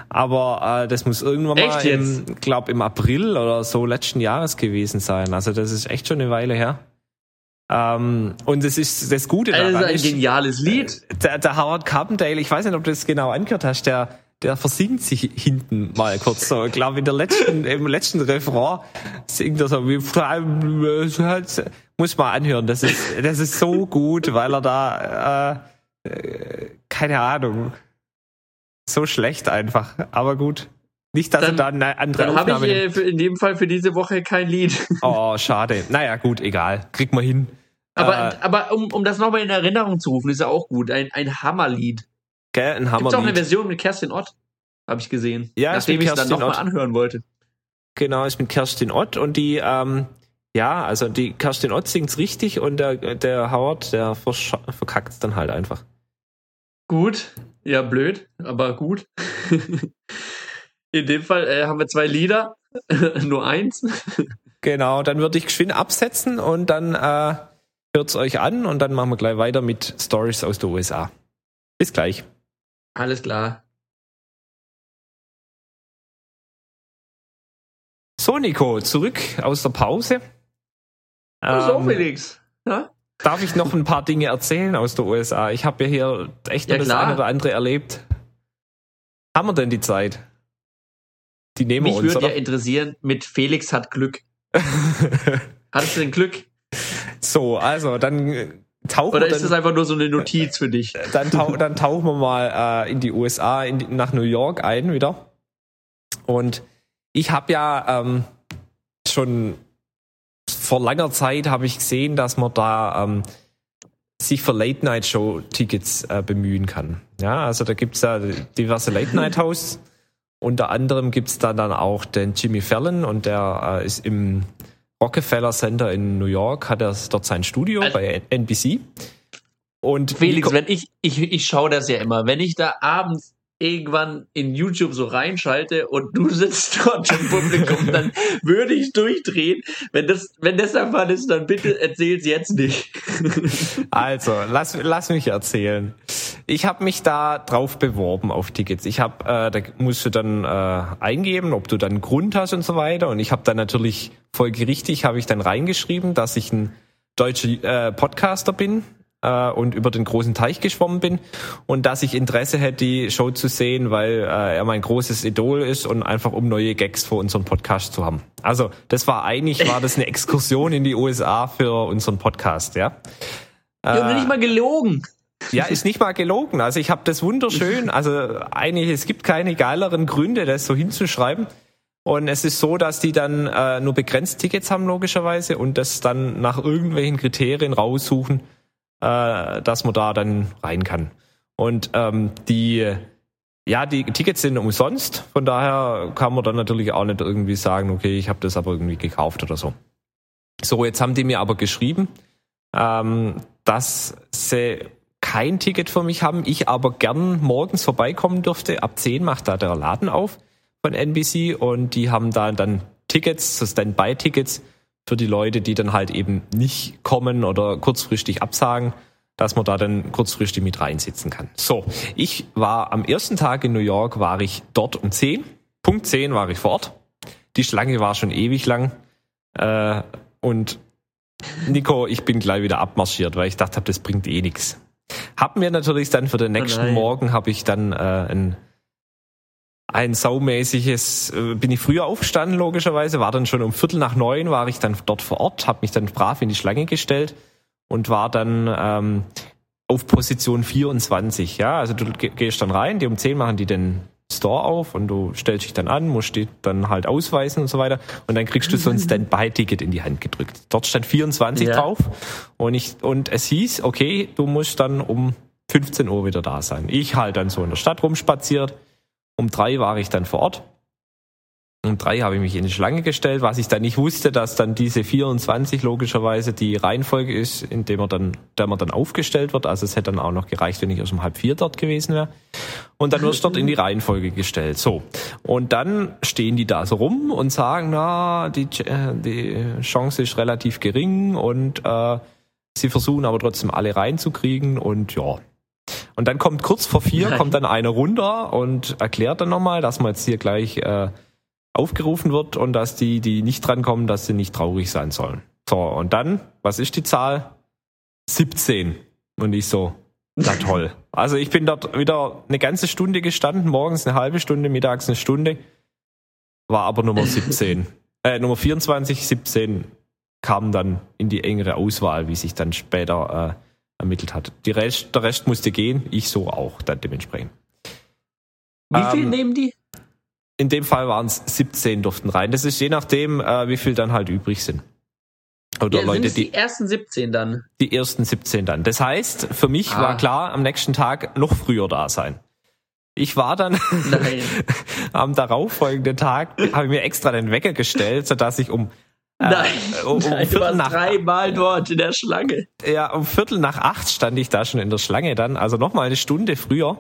Aber äh, das muss irgendwann echt mal, im, glaub im April oder so letzten Jahres gewesen sein. Also das ist echt schon eine Weile her. Ähm, und es ist das Gute daran. Das ist ein geniales Lied. Der, der Howard Carpendale, ich weiß nicht, ob du das genau angehört hast, der der versinkt sich hinten mal kurz so. Ich glaube, in der letzten, *laughs* im letzten Refrain singt er so wie, muss man anhören. Das ist, das ist so gut, weil er da, äh, keine Ahnung, so schlecht einfach. Aber gut. Nicht, dass dann, er da eine andere Dann habe ich äh, in dem Fall für diese Woche kein Lied. *laughs* Oh, schade. Naja, gut, egal. Kriegt man hin. Aber, äh, aber um, um das nochmal in Erinnerung zu rufen, ist ja auch gut. Ein, ein Hammerlied. Gell, ein Hammer. Gibt's auch eine Version mit Kerstin Ott, habe ich gesehen. Ja, nachdem ich es dann nochmal anhören wollte. Genau, ist mit Kerstin Ott und die, ähm, ja, also die Kerstin Ott singt's richtig und der, der Howard, der verkackt's dann halt einfach. Gut, ja, blöd, aber gut. *laughs* In dem Fall äh, haben wir zwei Lieder, *laughs* nur eins. Genau, dann würde ich geschwind absetzen und dann äh, hört's euch an und dann machen wir gleich weiter mit Stories aus der USA. Bis gleich. Alles klar. So, Nico, zurück aus der Pause. So, ähm, Felix. Ja? Darf ich noch ein paar Dinge erzählen aus der USA? Ich habe ja hier echt ja, das eine oder andere erlebt. Haben wir denn die Zeit? Die nehmen Mich wir uns. Würde ja interessieren, mit Felix hat Glück. *laughs* Hattest du denn Glück? So, also dann tauchen Oder ist dann, das einfach nur so eine Notiz für dich? Dann, tauch, dann tauchen wir mal äh, in die USA, in die, nach New York ein wieder. Und ich habe ja ähm, schon vor langer Zeit habe ich gesehen, dass man da ähm, sich für Late-Night-Show-Tickets äh, bemühen kann. Ja, also da gibt's ja diverse Late-Night-Hosts. Unter anderem gibt's da dann auch den Jimmy Fallon und der äh, ist im Rockefeller Center in New York, hat er dort sein Studio also, bei NBC. Und Felix, Nico- wenn ich, ich, ich schaue das ja immer, wenn ich da abends irgendwann in YouTube so reinschalte und du sitzt *laughs* dort im Publikum, dann würde ich durchdrehen. Wenn das, wenn das der Fall ist, dann bitte erzähl's jetzt nicht. *laughs* Also, lass, lass mich erzählen. Ich habe mich da drauf beworben auf Tickets. Ich habe, äh, da musst du dann äh, eingeben, ob du dann Grund hast und so weiter. Und ich habe dann natürlich folgerichtig habe ich dann reingeschrieben, dass ich ein deutscher äh, Podcaster bin äh, und über den großen Teich geschwommen bin und dass ich Interesse hätte, die Show zu sehen, weil äh, er mein großes Idol ist und einfach um neue Gags für unseren Podcast zu haben. Also das war eigentlich war das eine Exkursion in die USA für unseren Podcast, ja. Ja, bin ich mal gelogen. Ja, ist nicht mal gelogen. Also ich habe das wunderschön. Also eigentlich, es gibt keine geileren Gründe, das so hinzuschreiben. Und es ist so, dass die dann äh, nur begrenzt Tickets haben, logischerweise, und das dann nach irgendwelchen Kriterien raussuchen, äh, dass man da dann rein kann. Und ähm, die, ja, die Tickets sind umsonst, von daher kann man dann natürlich auch nicht irgendwie sagen, okay, ich habe das aber irgendwie gekauft oder so. So, jetzt haben die mir aber geschrieben, ähm, dass sie kein Ticket für mich haben, ich aber gern morgens vorbeikommen dürfte. Ab 10 macht da der Laden auf von NBC und die haben da dann Tickets, Standby-Tickets für die Leute, die dann halt eben nicht kommen oder kurzfristig absagen, dass man da dann kurzfristig mit reinsitzen kann. So, ich war am ersten Tag in New York, war ich dort um 10. Punkt 10 war ich vor Ort. Die Schlange war schon ewig lang. Äh, und Nico, ich bin gleich wieder abmarschiert, weil ich dachte, das bringt eh nichts. Hab mir natürlich dann für den nächsten nein. Morgen habe ich dann äh, ein ein saumäßiges, äh, bin ich früher aufgestanden, logischerweise, war dann schon um Viertel nach neun, war ich dann dort vor Ort, habe mich dann brav in die Schlange gestellt und war dann ähm, auf Position 24. Ja, also du ge- gehst dann rein, die um 10 machen die den Store auf und du stellst dich dann an, musst die dann halt ausweisen und so weiter und dann kriegst du so ein *laughs* Standby-Ticket in die Hand gedrückt. Dort stand 24 Ja. drauf und ich und es hieß, okay, du musst dann um 15 Uhr wieder da sein. Ich halt dann so in der Stadt rumspaziert. Um drei war ich dann vor Ort. Um drei habe ich mich in die Schlange gestellt, was ich dann nicht wusste, dass dann diese 24 logischerweise die Reihenfolge ist, in der man dann, der man dann aufgestellt wird. Also es hätte dann auch noch gereicht, wenn ich erst um halb vier dort gewesen wäre. Und dann wirst du dort in die Reihenfolge gestellt. So. Und dann stehen die da so rum und sagen, na, die, äh, die Chance ist relativ gering und äh, sie versuchen aber trotzdem alle reinzukriegen und ja. Und dann kommt kurz vor vier, Nein. kommt dann einer runter und erklärt dann nochmal, dass man jetzt hier gleich äh, aufgerufen wird und dass die, die nicht drankommen, dass sie nicht traurig sein sollen. So, und dann, was ist die Zahl? 17. Und ich so, na *laughs* toll. Also ich bin dort wieder eine ganze Stunde gestanden, morgens eine halbe Stunde, mittags eine Stunde, war aber Nummer 17. *laughs* äh, Nummer 24, 17 kam dann in die engere Auswahl, wie sich dann später äh, ermittelt hat. Rest, der Rest musste gehen, ich so auch dann dementsprechend. Wie viel Ähm, nehmen die? In dem Fall waren es 17 durften rein. Das ist je nachdem, äh, wie viel dann halt übrig sind. Oder Ja, Leute, die die, ersten 17 dann? die ersten 17 dann. Das heißt, für mich Ah. war klar, am nächsten Tag noch früher da sein. Ich war dann *laughs* am darauffolgenden Tag, habe ich mir extra den Wecker gestellt, sodass ich um, äh, Nein, um, um *laughs* Nein du Viertel warst nach dreimal dort in der Schlange. ja, um Viertel nach acht stand ich da schon in der Schlange dann, also nochmal eine Stunde früher.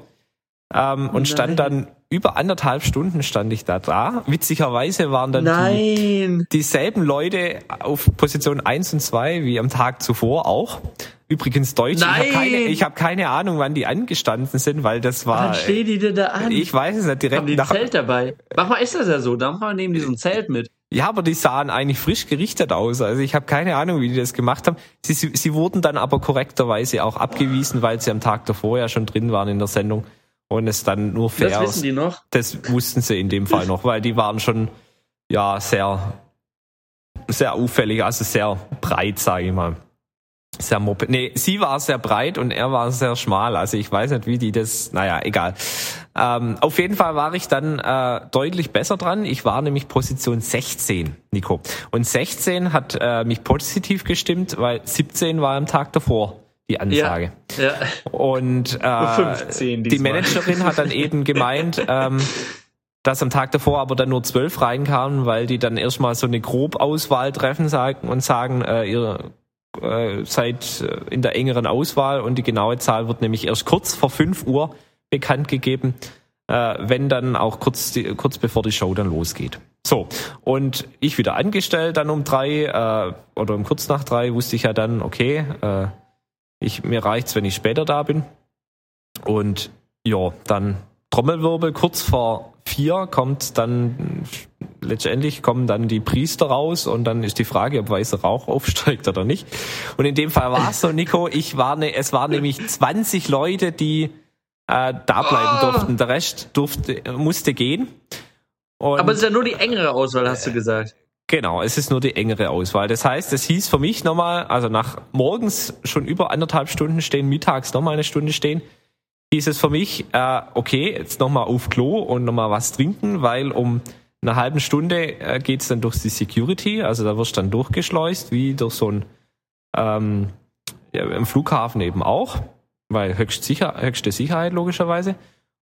Ähm, und stand Nein. dann über anderthalb Stunden stand ich da da. Witzigerweise waren dann die, Nein. dieselben Leute auf Position 1 und 2 wie am Tag zuvor auch. Übrigens Deutsch. Ich habe Nein! keine, ich hab keine Ahnung, wann die angestanden sind, weil das war. Wann stehen die denn da an? Ich weiß es nicht Haben direkt die ein nach. Zelt dabei? Manchmal ist das ja so. Manchmal nehmen die so ein Zelt mit. Ja, aber die sahen eigentlich frisch gerichtet aus. Also ich habe keine Ahnung, wie die das gemacht haben. Sie, sie, sie wurden dann aber korrekterweise auch abgewiesen, weil sie am Tag davor ja schon drin waren in der Sendung und es dann nur fair Das wissen die noch. Das wussten sie in dem Fall noch, weil die waren schon ja sehr sehr auffällig, also sehr breit, sage ich mal. Sehr moppe. Nee, sie war sehr breit und er war sehr schmal. Also ich weiß nicht, wie die das. Naja, egal. Ähm, auf jeden Fall war ich dann äh, deutlich besser dran. Ich war nämlich Position 16, Nico. Und 16 hat äh, mich positiv gestimmt, weil 17 war am Tag davor die Ansage. Ja. Und äh, 15 die. Managerin hat dann eben gemeint, ähm, dass am Tag davor aber dann nur zwölf reinkamen, weil die dann erstmal so eine Grobauswahl treffen sagen und sagen, äh, ihr äh, seid äh, in der engeren Auswahl und die genaue Zahl wird nämlich erst kurz vor 5 Uhr bekannt gegeben, äh, wenn dann auch kurz, die, kurz bevor die Show dann losgeht. So, und ich wieder angestellt dann um drei äh, oder um kurz nach drei wusste ich ja dann, okay, äh, ich, mir reicht's, wenn ich später da bin. Und ja, dann Trommelwirbel, kurz vor vier kommt dann letztendlich kommen dann die Priester raus und dann ist die Frage, ob weißer Rauch aufsteigt oder nicht. Und in dem Fall war es so, Nico, ich war ne, es waren nämlich 20 Leute, die äh, da bleiben oh. durften. Der Rest durfte, musste gehen. Und Aber es ist ja nur die engere Auswahl, hast du gesagt. Genau, es ist nur die engere Auswahl. Das heißt, es hieß für mich nochmal, also nach morgens schon über anderthalb Stunden stehen, mittags nochmal eine Stunde stehen, hieß es für mich, äh, okay, jetzt nochmal auf Klo und nochmal was trinken, weil um eine halben Stunde äh, geht's dann durch die Security, also da wirst du dann durchgeschleust, wie durch so ein ähm, ja, im Flughafen eben auch, weil höchst sicher, höchste Sicherheit logischerweise.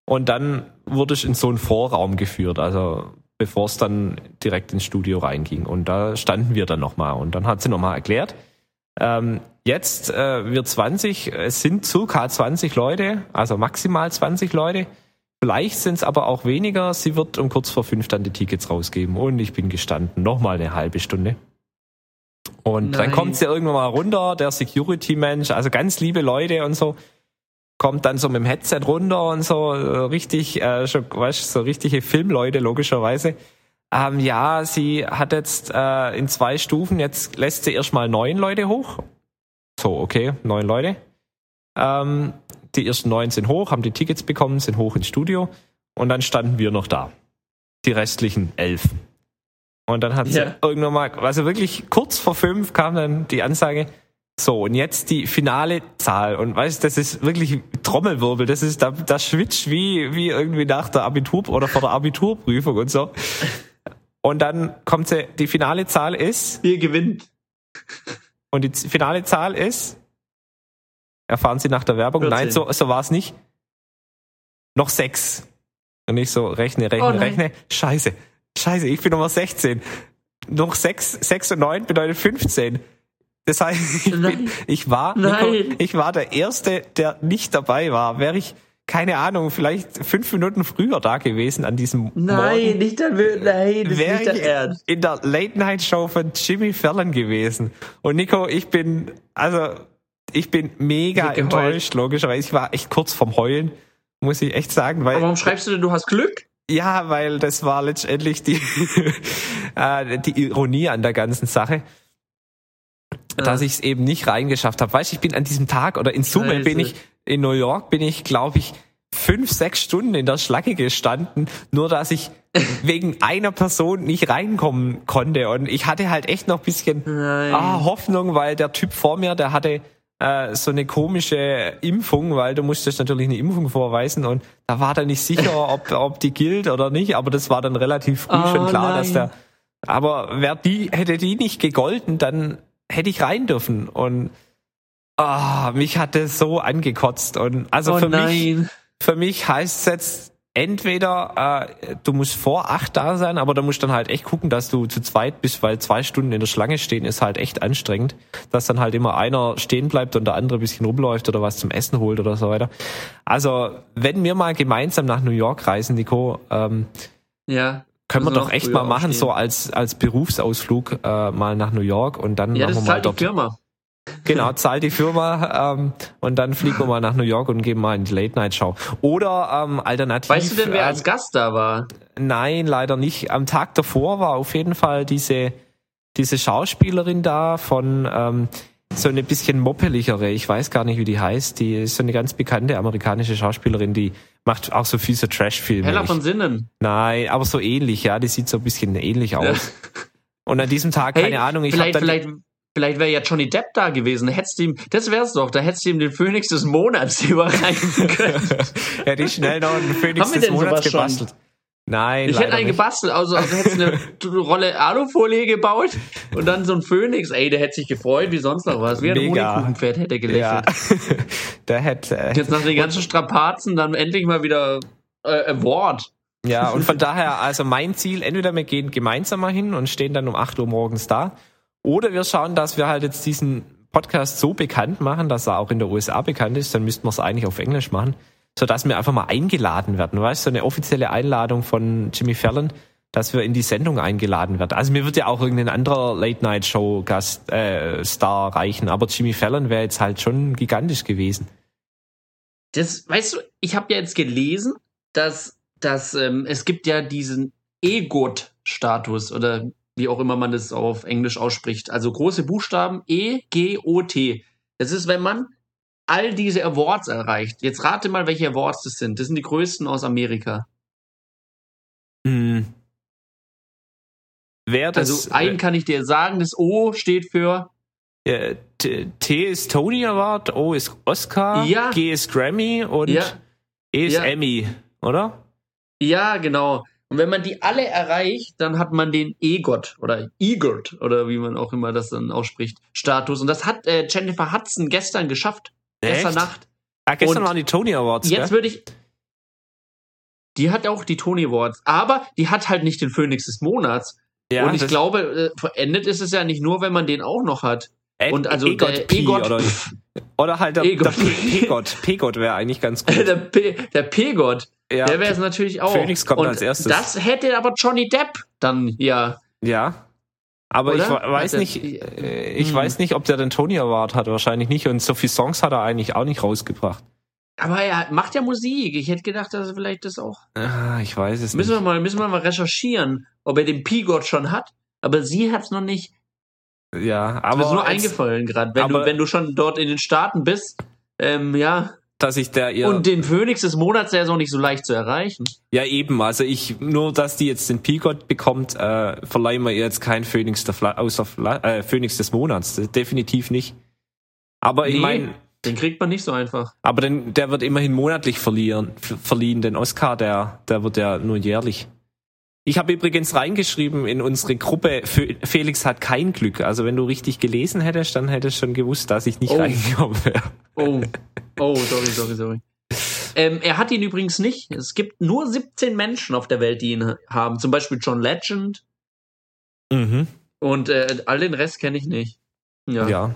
Und dann wurde ich in so einen Vorraum geführt, also bevor es dann direkt ins Studio reinging. Und da standen wir dann nochmal. Und dann hat sie nochmal erklärt, ähm, jetzt äh, wir 20, es sind circa 20 Leute, also maximal 20 Leute. Vielleicht sind es aber auch weniger. Sie wird um kurz vor fünf dann die Tickets rausgeben. Und ich bin gestanden, nochmal eine halbe Stunde. Und Nein. dann kommt sie irgendwann mal runter, der Security-Mensch, also ganz liebe Leute und so, kommt dann so mit dem Headset runter und so, richtig, äh, schon, weißt, so richtige Filmleute logischerweise. Ähm, ja, sie hat jetzt äh, in zwei Stufen, jetzt lässt sie erstmal neun Leute hoch. So, okay, neun Leute. Ähm, die ersten neun sind hoch, haben die Tickets bekommen, sind hoch ins Studio und dann standen wir noch da. Die restlichen elf. Und dann hat sie ja. irgendwann mal, also wirklich kurz vor fünf kam dann die Ansage, so, und jetzt die finale Zahl. Und weißt, das ist wirklich Trommelwirbel. Das ist, da, das schwitzt wie, wie irgendwie nach der Abitur oder vor der Abiturprüfung und so. Und dann kommt sie, die finale Zahl ist. Wir gewinnt. Und die finale Zahl ist Erfahren Sie nach der Werbung? 14. Nein, so, so war es nicht. Noch sechs. Und ich so, rechne, rechne, oh rechne. Scheiße. Scheiße, ich bin Nummer 16. Noch sechs, sechs und neun bedeutet 15. Das heißt, *laughs* ich, bin, ich war, Nico, ich war der Erste, der nicht dabei war. Wäre ich, keine Ahnung, vielleicht fünf Minuten früher da gewesen an diesem Nein, Morgen, nicht der, nein, das ist nicht der Ernst. In der Late Night Show von Jimmy Fallon gewesen. Und Nico, ich bin, also, ich bin mega enttäuscht, logischerweise. Ich war echt kurz vorm Heulen, muss ich echt sagen. Weil, Aber warum schreibst du denn, du hast Glück? Ja, weil das war letztendlich die, *laughs* äh, die Ironie an der ganzen Sache. Ja. Dass ich es eben nicht reingeschafft habe. Weißt du, ich bin an diesem Tag oder in Summe Scheiße. bin ich in New York, bin ich, glaube ich, fünf, sechs Stunden in der Schlange gestanden, nur dass ich *laughs* wegen einer Person nicht reinkommen konnte. Und ich hatte halt echt noch bisschen ah, Hoffnung, weil der Typ vor mir, der hatte äh, so eine komische Impfung, weil du musstest natürlich eine Impfung vorweisen und da war dann nicht sicher, *laughs* ob, ob die gilt oder nicht, aber das war dann relativ früh oh, schon klar, nein. dass der. Aber wer die, hätte die nicht gegolten, dann hätte ich rein dürfen. Und ah, mich hat das so angekotzt. Und also oh, für nein. mich, für mich heißt es jetzt entweder äh, du musst vor acht da sein, aber da musst dann halt echt gucken, dass du zu zweit bist, weil zwei Stunden in der Schlange stehen ist halt echt anstrengend, dass dann halt immer einer stehen bleibt und der andere ein bisschen rumläuft oder was zum Essen holt oder so weiter. Also wenn wir mal gemeinsam nach New York reisen, Nico, ähm, ja. Können wir doch echt mal machen, aufstehen. so als, als Berufsausflug äh, mal nach New York und dann ja, machen wir mal dort. Die Firma. Genau, zahlt die Firma ähm, und dann fliegen wir mal nach New York und gehen mal in die Late Night Show. Oder ähm, alternativ. Weißt du denn, wer äh, als Gast da war? Nein, leider nicht. Am Tag davor war auf jeden Fall diese diese Schauspielerin da von ähm, so eine bisschen moppeligere, ich weiß gar nicht, wie die heißt, die ist so eine ganz bekannte amerikanische Schauspielerin, die macht auch so fiese Trash-Filme. Hella von Sinnen. Nein, aber so ähnlich, ja, die sieht so ein bisschen ähnlich aus. Ja. Und an diesem Tag, keine hey, Ahnung, ich habe dann... Vielleicht Vielleicht wäre ja Johnny Depp da gewesen. Hättest ihm, das wär's doch, da hättest du ihm den Phönix des Monats *laughs* überreichen können. Hätte ich schnell noch einen Phönix des Monats gebastelt. Schon? Nein, Ich hätte einen nicht. gebastelt, also, also hättest eine *laughs* Rolle Alufolie gebaut und dann so ein Phönix, ey, der hätte sich gefreut wie sonst noch was. Wie ein Honigkuchenpferd hätte gelächelt. Ja. *laughs* der hätte. Äh, Jetzt nach den ganzen Strapazen dann endlich mal wieder äh, Award. Ja, und von daher, also mein Ziel, entweder wir gehen gemeinsam mal hin und stehen dann um 8 Uhr morgens da oder wir schauen, dass wir halt jetzt diesen Podcast so bekannt machen, dass er auch in der USA bekannt ist, dann müssten wir es eigentlich auf Englisch machen, sodass wir einfach mal eingeladen werden. Weißt du, so eine offizielle Einladung von Jimmy Fallon, dass wir in die Sendung eingeladen werden. Also mir wird ja auch irgendein anderer Late-Night-Show-Gast, äh, Star reichen, aber Jimmy Fallon wäre jetzt halt schon gigantisch gewesen. Das, weißt du, ich habe ja jetzt gelesen, dass, dass ähm, es gibt ja diesen EGOT-Status oder wie auch immer man das auf Englisch ausspricht. Also große Buchstaben E, G, O, T. Das ist, wenn man all diese Awards erreicht. Jetzt rate mal, welche Awards das sind. Das sind die größten aus Amerika. Hm. Wer das, also einen kann ich dir sagen, das O steht für äh, T ist Tony Award, O ist Oscar, Ja. G ist Grammy und Ja. E ist Ja. Emmy, oder? Ja, genau. Und wenn man die alle erreicht, dann hat man den EGOT oder EGOT oder wie man auch immer das dann ausspricht, Status. Und das hat äh, Jennifer Hudson gestern geschafft. Gestern? Nacht. Ah, gestern Und waren die Tony Awards, Jetzt gell? würde ich. Die hat auch die Tony Awards, aber die hat halt nicht den Phoenix des Monats. Ja, und ich glaube, äh, verendet ist es ja nicht nur, wenn man den auch noch hat. Ed- und also Egot der P Egot, oder, oder halt der, Egot. der P- P-Gott. P-Gott wäre eigentlich ganz gut. *laughs* der, P, der Ja, der wäre es natürlich auch. Phoenix kommt und als erstes. Das hätte aber Johnny Depp dann ja. ja. Aber ich Oder? we- weiß nicht, äh, ich Hm. weiß nicht, ob der den Tony Award hat, wahrscheinlich nicht. Und so viele Songs hat er eigentlich auch nicht rausgebracht. Aber er macht ja Musik. Ich hätte gedacht, dass er vielleicht das auch. Ah, ich weiß es Müssen nicht. wir mal, müssen wir mal recherchieren, ob er den P-Gott schon hat. Aber sie hat es noch nicht. Ja, Aber mir ist nur jetzt, eingefallen gerade. Wenn du, wenn du schon dort in den Staaten bist, ähm, ja. Dass ich der ihr Und den Phoenix des Monats, der ist auch nicht so leicht zu erreichen. Ja, eben. Also ich, nur dass die jetzt den P-Gott bekommt, äh, verleihen wir ihr jetzt kein Phoenix, der Fla außer Fla äh, Phoenix des Monats. Definitiv nicht. Aber ich Nee. meine, Den kriegt man nicht so einfach. aber den, der wird immerhin monatlich verlieren, verliehen. Den Oscar, der, der wird ja nur jährlich. Ich habe übrigens reingeschrieben in unsere Gruppe, Fe- Felix hat kein Glück. Also wenn du richtig gelesen hättest, dann hättest du schon gewusst, dass ich nicht Oh. reingekommen wäre. Oh. Oh, sorry, sorry, sorry. Ähm, er hat ihn übrigens nicht. Es gibt nur 17 Menschen auf der Welt, die ihn haben. Zum Beispiel John Legend. Mhm. Und äh, all den Rest kenne ich nicht. Ja. Ja.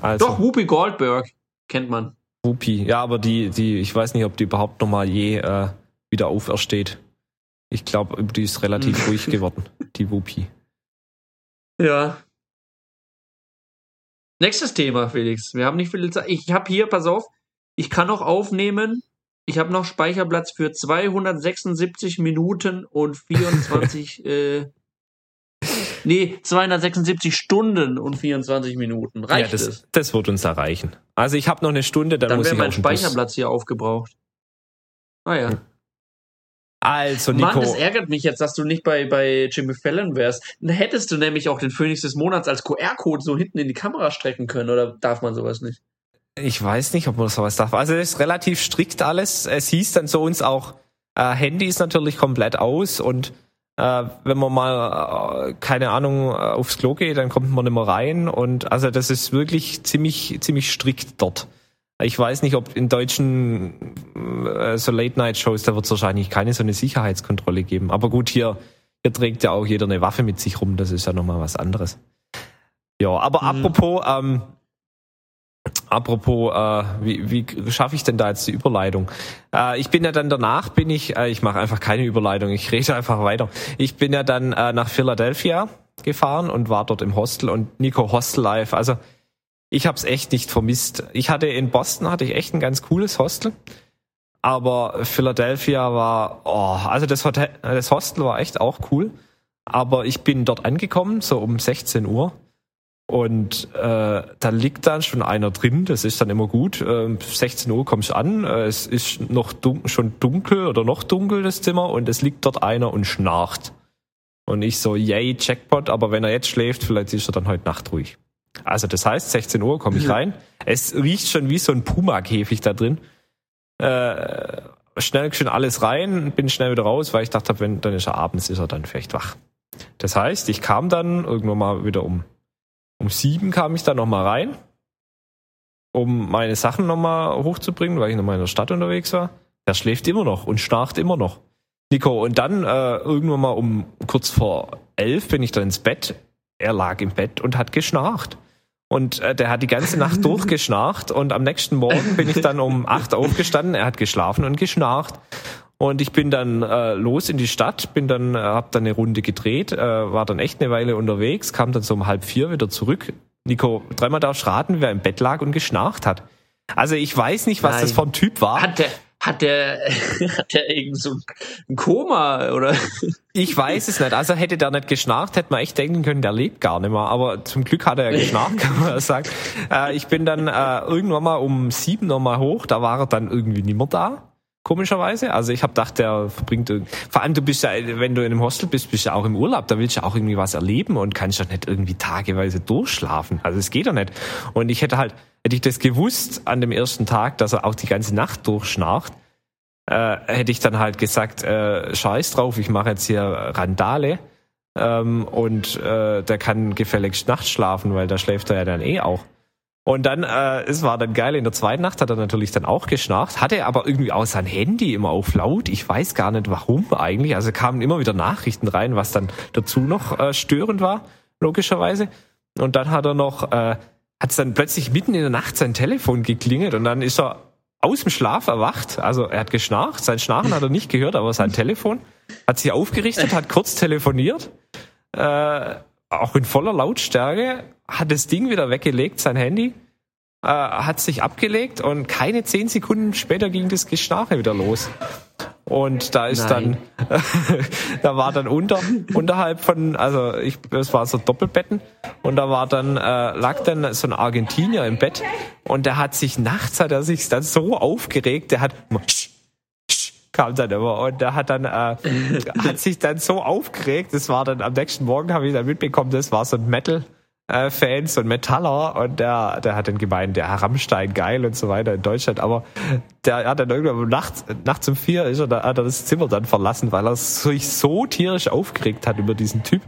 Also. Doch, Whoopi Goldberg kennt man. Whoopi. Ja, aber die, die, ich weiß nicht, ob die überhaupt noch mal je äh, wieder aufersteht. Ich glaube, die ist relativ ruhig geworden, die Whoopi. Ja. Nächstes Thema, Felix. Wir haben nicht viel Zeit. Ich habe hier, pass auf, ich kann noch aufnehmen. Ich habe noch Speicherplatz für 276 Minuten und 24, *laughs* äh, nee, 276 Stunden und 24 Minuten. Reicht ja, das, es? das wird uns erreichen. Also ich habe noch eine Stunde, dann, Dann muss wäre ich mein auf den Bus. Speicherplatz hier aufgebraucht. Ah Also Mann, Nico, das ärgert mich jetzt, dass du nicht bei, bei Jimmy Fallon wärst. Dann hättest du nämlich auch den Phoenix des Monats als QR-Code so hinten in die Kamera strecken können, oder darf man sowas nicht? ich weiß nicht, ob man sowas darf. Also es ist relativ strikt alles. Es hieß dann so uns auch, äh, Handy ist natürlich komplett aus und äh, wenn man mal, äh, keine Ahnung, äh, aufs Klo geht, dann kommt man nicht mehr rein. Und also das ist wirklich ziemlich, ziemlich strikt dort. Ich weiß nicht, ob in deutschen äh, so Late-Night-Shows, da wird es wahrscheinlich keine so eine Sicherheitskontrolle geben. Aber gut, hier, hier trägt ja auch jeder eine Waffe mit sich rum, das ist ja nochmal was anderes. Ja, aber Mhm. apropos, ähm, apropos, äh, wie, wie schaffe ich denn da jetzt die Überleitung? Äh, ich bin ja dann danach, bin ich, äh, ich mache einfach keine Überleitung, ich rede einfach weiter. Ich bin ja dann äh, nach Philadelphia gefahren und war dort im Hostel und Nico Hostel Live, also ich habe es echt nicht vermisst. Ich hatte in Boston hatte ich echt ein ganz cooles Hostel, aber Philadelphia war, oh, also das Hotel, das Hostel war echt auch cool. Aber ich bin dort angekommen, so um 16 Uhr. Und äh, da liegt dann schon einer drin, das ist dann immer gut. Ähm, 16 Uhr kommst an, äh, es ist noch dun schon dunkel oder noch dunkel das Zimmer und es liegt dort einer und schnarcht. Und ich so, yay, Jackpot, aber wenn er jetzt schläft, vielleicht ist er dann heute Nacht ruhig. Also das heißt, 16 Uhr komme ich rein. Es riecht schon wie so ein Puma-Käfig da drin. Äh, schnell schon alles rein, bin schnell wieder raus, weil ich dachte, wenn dann ist er abends, ist er dann vielleicht wach. Das heißt, ich kam dann irgendwann mal wieder um um sieben kam ich dann noch mal rein, um meine Sachen noch mal hochzubringen, weil ich noch mal in der Stadt unterwegs war. Er schläft immer noch und schnarcht immer noch. Nico, und dann äh, irgendwann mal um kurz vor elf bin ich dann ins Bett. Er lag im Bett und hat geschnarcht. Und äh, der hat die ganze Nacht *laughs* durchgeschnarcht und am nächsten Morgen bin ich dann um *laughs* acht aufgestanden. Er hat geschlafen und geschnarcht. Und ich bin dann äh, los in die Stadt, bin dann, äh, hab dann eine Runde gedreht, äh, war dann echt eine Weile unterwegs, kam dann so um halb vier wieder zurück. Nico, dreimal darfst raten, wer im Bett lag und geschnarcht hat. Also ich weiß nicht, was Nein. das vom Typ war. Hat der, hat der, *laughs* hat der irgend so ein Koma oder? Ich weiß es nicht. Also hätte der nicht geschnarcht, hätte man echt denken können, der lebt gar nicht mehr. Aber zum Glück hat er ja geschnarcht, kann man *laughs* sagen. Äh, ich bin dann äh, irgendwann mal um sieben nochmal hoch, da war er dann irgendwie nicht mehr da. Komischerweise. Also ich habe gedacht, der verbringt irgendwie. Vor allem, du bist ja, wenn du in einem Hostel bist, bist du ja auch im Urlaub, da willst du ja auch irgendwie was erleben und kannst ja nicht irgendwie tageweise durchschlafen. Also es geht ja nicht. Und ich hätte halt, hätte ich das gewusst an dem ersten Tag, dass er auch die ganze Nacht durchschnarcht, äh, hätte ich dann halt gesagt, äh, scheiß drauf, ich mache jetzt hier Randale ähm, und äh, der kann gefälligst nachts schlafen, weil da schläft er ja dann eh auch. Und dann, äh, es war dann geil, in der zweiten Nacht hat er natürlich dann auch geschnarcht, hatte aber irgendwie auch sein Handy immer auf laut. Ich weiß gar nicht warum eigentlich. Also kamen immer wieder Nachrichten rein, was dann dazu noch äh, störend war, logischerweise. Und dann hat er noch, äh, hat es dann plötzlich mitten in der Nacht sein Telefon geklingelt und dann ist er aus dem Schlaf erwacht. Also er hat geschnarcht, sein Schnarchen hat er nicht gehört, aber sein Telefon hat sich aufgerichtet, hat kurz telefoniert, äh, auch in voller Lautstärke, hat das Ding wieder weggelegt, sein Handy, äh, hat sich abgelegt und keine zehn Sekunden später ging das Geschnarche wieder los. Und da ist Nein. dann, *laughs* da war dann unter, unterhalb von, also ich, es war so Doppelbetten. Und da war dann, äh, lag dann so ein Argentinier im Bett. Und der hat sich nachts, hat er sich dann so aufgeregt, der hat, immer, "Sch, sch", kam dann immer. Und der hat dann, äh, *laughs* hat sich dann so aufgeregt, das war dann am nächsten Morgen, habe ich dann mitbekommen, das war so ein Metal, äh, Fans und Metaller und der, der hat dann gemeint, der Rammstein geil und so weiter in Deutschland, aber der hat dann irgendwann nachts, nachts um vier ist er, da, hat er das Zimmer dann verlassen, weil er sich so tierisch aufgeregt hat über diesen Typ.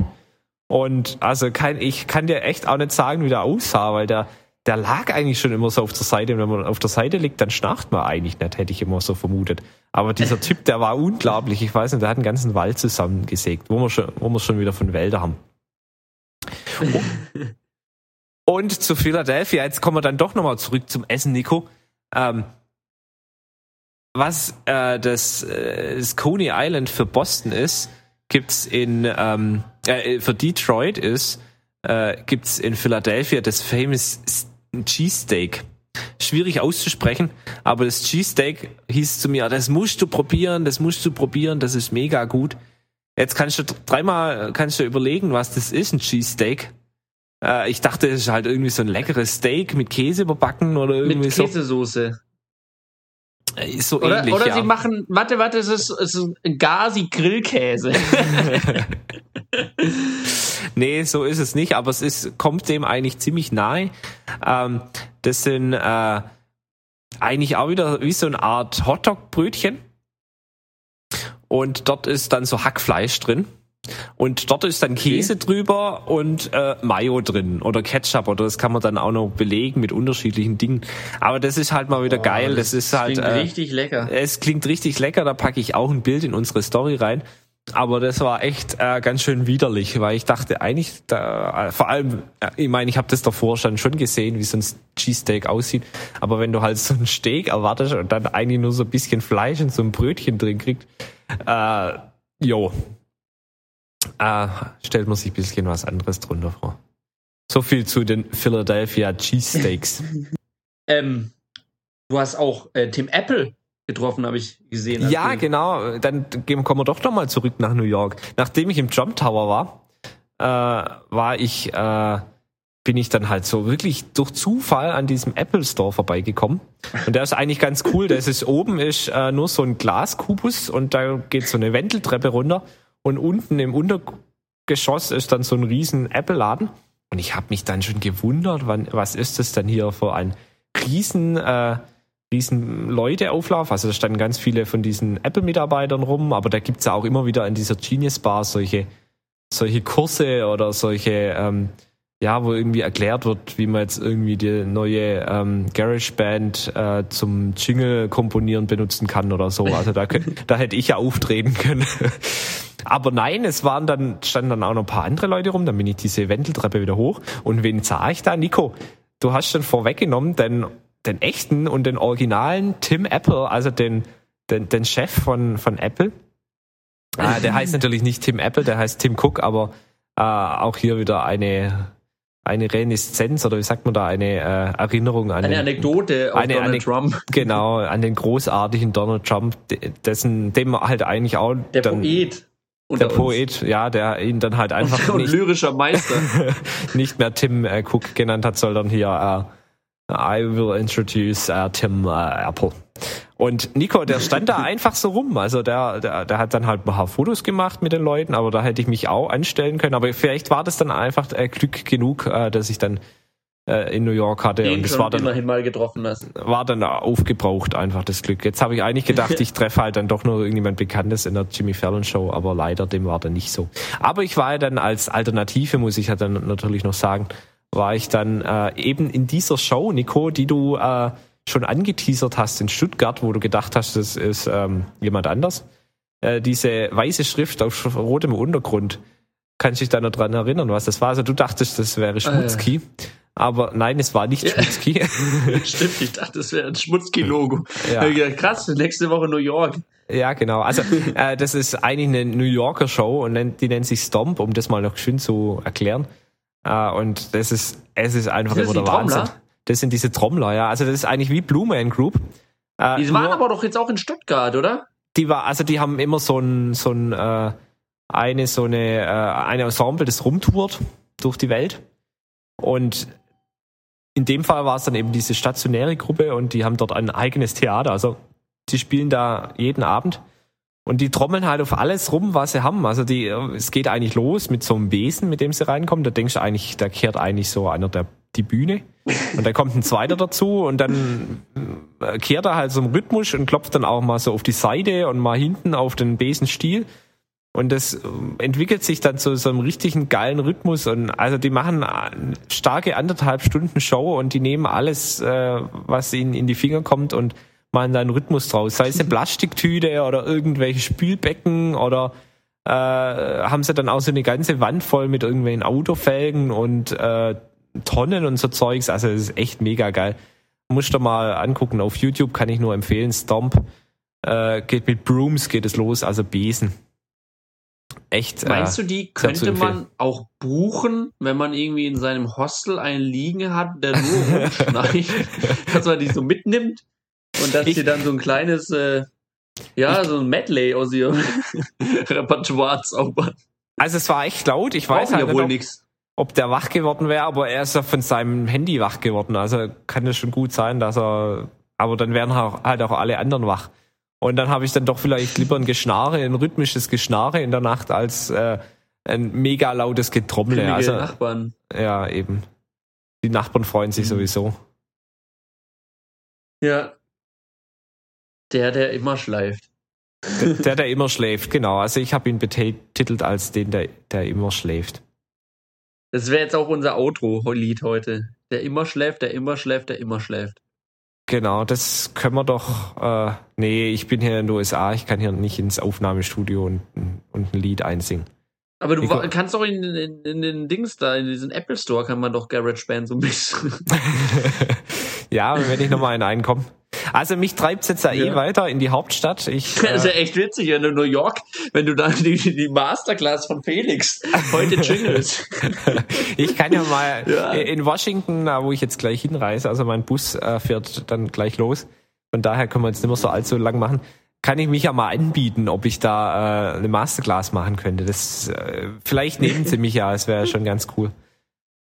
Und also kein, ich kann dir echt auch nicht sagen, wie der aussah, weil der, der lag eigentlich schon immer so auf der Seite. Und wenn man auf der Seite liegt, dann schnarcht man eigentlich nicht, hätte ich immer so vermutet. Aber dieser Typ, der war unglaublich. Ich weiß nicht, der hat einen ganzen Wald zusammengesägt, wo wir schon, wo wir schon wieder von Wälder haben. *laughs* Und zu Philadelphia, jetzt kommen wir dann doch nochmal zurück zum Essen, Nico. Ähm, was äh, das, äh, das Coney Island für Boston ist, gibt's in ähm, äh, für Detroit ist, äh, gibt's in Philadelphia das famous Cheesesteak. Schwierig auszusprechen, aber das Cheesesteak hieß zu mir, das musst du probieren, das musst du probieren, das ist mega gut. Jetzt kannst du dreimal kannst du überlegen, was das ist, ein Cheesesteak. Äh, ich dachte, es ist halt irgendwie so ein leckeres Steak mit Käse überbacken oder irgendwie Mit so. Käsesoße. Äh, So Oder, ähnlich, oder ja. sie machen, warte, warte, es ist, es ist ein Gazi-Grillkäse. *laughs* Nee, so ist es nicht, aber es ist, kommt dem eigentlich ziemlich nahe. Ähm, das sind äh, eigentlich auch wieder wie so eine Art Hotdog-Brötchen. Und dort ist dann so Hackfleisch drin. Und dort ist dann Käse drüber und äh, Mayo drin oder Ketchup oder das kann man dann auch noch belegen mit unterschiedlichen Dingen. Aber das ist halt mal wieder Boah, geil. Das, ist halt klingt äh, richtig lecker. es klingt richtig lecker, da packe ich auch ein Bild in unsere Story rein. Aber das war echt äh, ganz schön widerlich, weil ich dachte eigentlich, da, äh, vor allem, äh, ich meine, ich habe das davor schon schon gesehen, wie so ein Cheesesteak aussieht. Aber wenn du halt so ein Steak erwartest und dann eigentlich nur so ein bisschen Fleisch und so ein Brötchen drin kriegt, äh, jo, äh, stellt man sich ein bisschen was anderes drunter vor. So viel zu den Philadelphia Cheesesteaks. *laughs* Ähm, du hast auch äh, Tim Apple getroffen, habe ich gesehen. Ja, du- genau. Dann kommen wir doch noch mal zurück nach New York. Nachdem ich im Trump Tower war, äh, war ich, äh, bin ich dann halt so wirklich durch Zufall an diesem Apple Store vorbeigekommen. Und der ist eigentlich ganz cool. Der ist oben ist äh, nur so ein Glaskubus und da geht so eine Wendeltreppe runter. Und unten im Untergeschoss ist dann so ein riesen Apple-Laden. Und ich habe mich dann schon gewundert, wann, was ist das denn hier für ein riesen äh, riesen Leuteauflauf. Also da standen ganz viele von diesen Apple-Mitarbeitern rum, aber da gibt's ja auch immer wieder in dieser Genius Bar solche, solche Kurse oder solche, ähm, ja, wo irgendwie erklärt wird, wie man jetzt irgendwie die neue ähm, GarageBand äh, zum Jingle komponieren benutzen kann oder so. Also da, *laughs* da hätte ich ja auftreten können. *laughs* Aber nein, es waren dann, standen dann auch noch ein paar andere Leute rum, dann bin ich diese Wendeltreppe wieder hoch und wen sah ich da? Nico, du hast schon vorweggenommen, den, den echten und den originalen Tim Apple, also den, den, den Chef von, von Apple. Ah, der heißt *laughs* natürlich nicht Tim Apple, der heißt Tim Cook, aber äh, auch hier wieder eine eine Reminiszenz oder wie sagt man da, eine äh, Erinnerung an Eine den, Anekdote auf eine Donald Ane- Trump. *laughs* Genau, an den großartigen Donald Trump, de- dessen, dem halt eigentlich auch Der dann, Poet. der unter uns. Poet, ja, der ihn dann halt einfach *laughs* Und nicht, lyrischer Meister. *laughs* nicht mehr Tim äh, Cook genannt hat, sondern hier äh, I will introduce äh, Tim äh, Apple. Und Nico, der stand da *laughs* einfach so rum. Also der, der, der hat dann halt ein paar Fotos gemacht mit den Leuten, aber da hätte ich mich auch anstellen können. Aber vielleicht war das dann einfach äh, Glück genug, äh, dass ich dann äh, in New York hatte. Den und das war dann immerhin mal getroffen hast. war dann aufgebraucht einfach das Glück. Jetzt habe ich eigentlich gedacht, *laughs* ich treffe halt dann doch nur irgendjemand Bekanntes in der Jimmy Fallon Show, aber leider dem war dann nicht so. Aber ich war ja dann als Alternative, muss ich ja dann natürlich noch sagen, war ich dann äh, eben in dieser Show, Nico, die du äh, schon angeteasert hast in Stuttgart, wo du gedacht hast, das ist ähm, jemand anders. Äh, diese weiße Schrift auf rotem Untergrund. Kannst du dich da noch dran erinnern, was das war? Also du dachtest, das wäre Schmutzki. Aber nein, es war nicht Ja. Schmutzki. *laughs* *laughs* Stimmt, ich dachte, das wäre ein Schmutzki-Logo. Ja. Krass, nächste Woche New York. Ja, genau. Also *laughs* äh, das ist eigentlich eine New Yorker Show und die nennt sich Stomp, um das mal noch schön zu erklären. Äh, und das ist, es ist einfach das immer der die Trommler? Das sind diese Trommler, ja. Also das ist eigentlich wie Blue Man Group. Äh, Die waren nur- aber doch jetzt auch in Stuttgart, oder? die war, also die haben immer so ein, so ein äh, eine so eine äh, eine Ensemble, das rumtourt durch die Welt. Und in dem Fall war es dann eben diese stationäre Gruppe und die haben dort ein eigenes Theater. Also die spielen da jeden Abend und die trommeln halt auf alles rum, was sie haben. Also die, es geht eigentlich los mit so einem Wesen, mit dem sie reinkommen. Da denkst du eigentlich, da kehrt eigentlich so einer der die Bühne und da kommt ein zweiter dazu und dann äh, kehrt er halt so im Rhythmus und klopft dann auch mal so auf die Seite und mal hinten auf den Besenstiel. Und das ähm, entwickelt sich dann zu so einem richtigen geilen Rhythmus. Und also die machen eine starke anderthalb Stunden Show und die nehmen alles, äh, was ihnen in die Finger kommt und machen da einen Rhythmus draus. Sei es eine Plastiktüte oder irgendwelche Spülbecken oder äh, haben sie dann auch so eine ganze Wand voll mit irgendwelchen Autofelgen und äh, Tonnen und so Zeugs. Also das ist echt mega geil. Musst du mal angucken. Auf YouTube kann ich nur empfehlen. Stomp äh, geht mit Brooms geht es los, also Besen. Echt. Meinst äh, du, die könnte man auch buchen, wenn man irgendwie in seinem Hostel einen liegen hat, der nur *laughs* rumschneit, dass man die so mitnimmt und dass Ich- sie dann so ein kleines, äh, ja, so ein Medley aus ihrem *laughs* Repertoire zaubern. Also es war echt laut. Ich weiß halt ja wohl nicht, nichts. Ob, der wach geworden wäre, aber er ist ja von seinem Handy wach geworden. Also kann es schon gut sein, dass er. Aber dann wären halt auch alle anderen wach. Und dann habe ich dann doch vielleicht lieber ein Geschnarre, ein rhythmisches Geschnarre in der Nacht als äh, ein mega lautes Getrommel. Grimmige Also Nachbarn. ja, eben. Die Nachbarn freuen sich Mhm. sowieso. Ja. Der, der immer schleift. Der, der immer schläft, genau. Also ich habe ihn betitelt als den, der, der immer schläft. Das wäre jetzt auch unser Outro-Lied heute. Der immer schläft, der immer schläft, der immer schläft. Genau, das können wir doch. Äh, nee, ich bin hier in den USA, ich kann hier nicht ins Aufnahmestudio und, und ein Lied einsingen. Aber du Ich- kannst doch in, in, in den Dings da, in diesen Apple Store, kann man doch GarageBand so ein bisschen. *laughs* ja, wenn ich nochmal in einen komme. Also mich treibt's jetzt ja, eh Ja. weiter in die Hauptstadt. Ich, *laughs* Das ist ja äh, echt witzig, wenn du in New York, wenn du da die, die Masterclass von Felix heute jingelst. *laughs* ich kann ja mal Ja. in Washington, wo ich jetzt gleich hinreise, also mein Bus äh, fährt dann gleich los. Von daher können wir jetzt nicht mehr so allzu lang machen. Kann ich mich ja mal anbieten, ob ich da äh, eine Masterclass machen könnte. Das äh, vielleicht nehmen sie mich ja, es wäre schon ganz cool.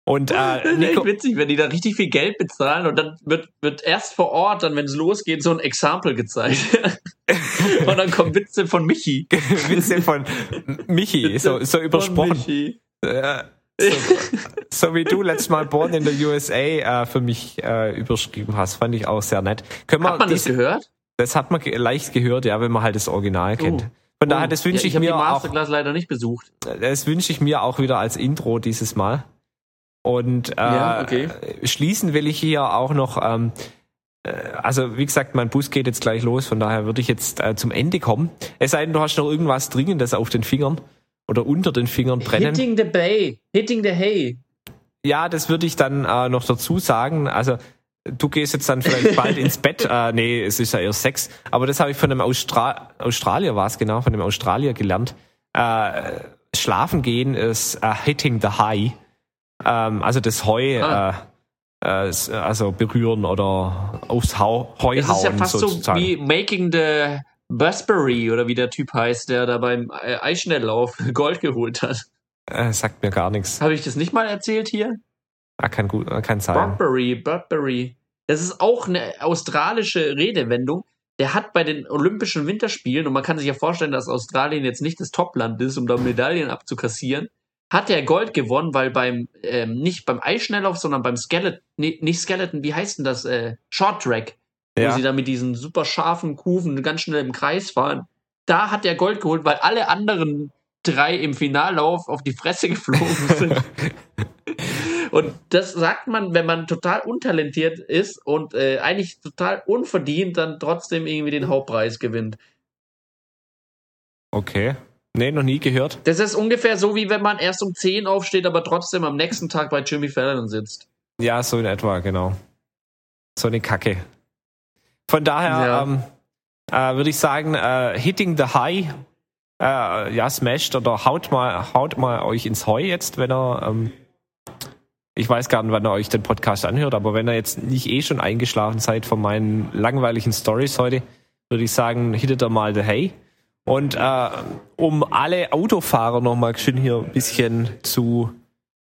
Und *laughs* Das äh, ist Nico, echt witzig, wenn die da richtig viel Geld bezahlen und dann wird, wird erst vor Ort, dann wenn es losgeht, so ein Exempel gezeigt. *laughs* und dann kommen Witze von Michi. *laughs* Witze von Michi, so, so übersprochen. Michi. Äh, so, so wie du letztes Mal Born in the USA äh, für mich äh, überschrieben hast, fand ich auch sehr nett. Können Hat man das gehört? Das hat man leicht gehört, ja, wenn man halt das Original kennt. Von daher, das wünsche Oh. ja, ich, hab mir die auch, Masterclass leider nicht besucht. das wünsche ich mir auch wieder als Intro dieses Mal. Und äh, Ja, okay. schließen will ich hier auch noch ähm, also wie gesagt, mein Bus geht jetzt gleich los, von daher würde ich jetzt äh, zum Ende kommen. Es sei denn, du hast noch irgendwas Dringendes auf den Fingern oder unter den Fingern brennen. Hitting the Bay, hitting the hay. Ja, das würde ich dann äh, noch dazu sagen. Also du gehst jetzt dann vielleicht bald ins *laughs* Bett. Äh, nee, es ist ja erst sechs. Aber das habe ich von einem Austra Australier, war es genau, von einem Australier gelernt. Äh, schlafen gehen ist äh, hitting the high. Ähm, also das Heu, Ah. äh, äh, also berühren oder aufs Hau Heu Das ist ja hauen fast sozusagen. so wie Making the Busbury oder wie der Typ heißt, der da beim äh, Eisschnelllauf *laughs* Gold geholt hat. äh, sagt mir gar nichts. Habe ich das nicht mal erzählt hier? Ah, kann gut, äh, kann sein. Burberry, Burberry. Das ist auch eine australische Redewendung. Der hat bei den Olympischen Winterspielen, und man kann sich ja vorstellen, dass Australien jetzt nicht das Topland ist, um da Medaillen abzukassieren, hat er Gold gewonnen, weil beim, ähm, nicht beim Eisschnelllauf, sondern beim Skeleton, nee, nicht Skeleton, wie heißt denn das? Äh, Short Track, wo Ja. sie da mit diesen super scharfen Kufen ganz schnell im Kreis fahren. Da hat er Gold geholt, weil alle anderen drei im Finallauf auf die Fresse geflogen sind. *laughs* Und das sagt man, wenn man total untalentiert ist und äh, eigentlich total unverdient dann trotzdem irgendwie den Hauptpreis gewinnt. Okay. Nee, noch nie gehört. Das ist ungefähr so, wie wenn man erst um 10 aufsteht, aber trotzdem am nächsten Tag bei Jimmy Fallon sitzt. Ja, so in etwa, genau. So eine Kacke. Von daher Ja. ähm, äh, würde ich sagen, äh, hitting the high, äh, ja, smashed oder haut mal, haut mal euch ins Heu jetzt, wenn er, ähm, ich weiß gar nicht, wann ihr euch den Podcast anhört, aber wenn ihr jetzt nicht eh schon eingeschlafen seid von meinen langweiligen Stories heute, würde ich sagen, hittet er mal the hay. Und äh, um alle Autofahrer nochmal schön hier ein bisschen zu,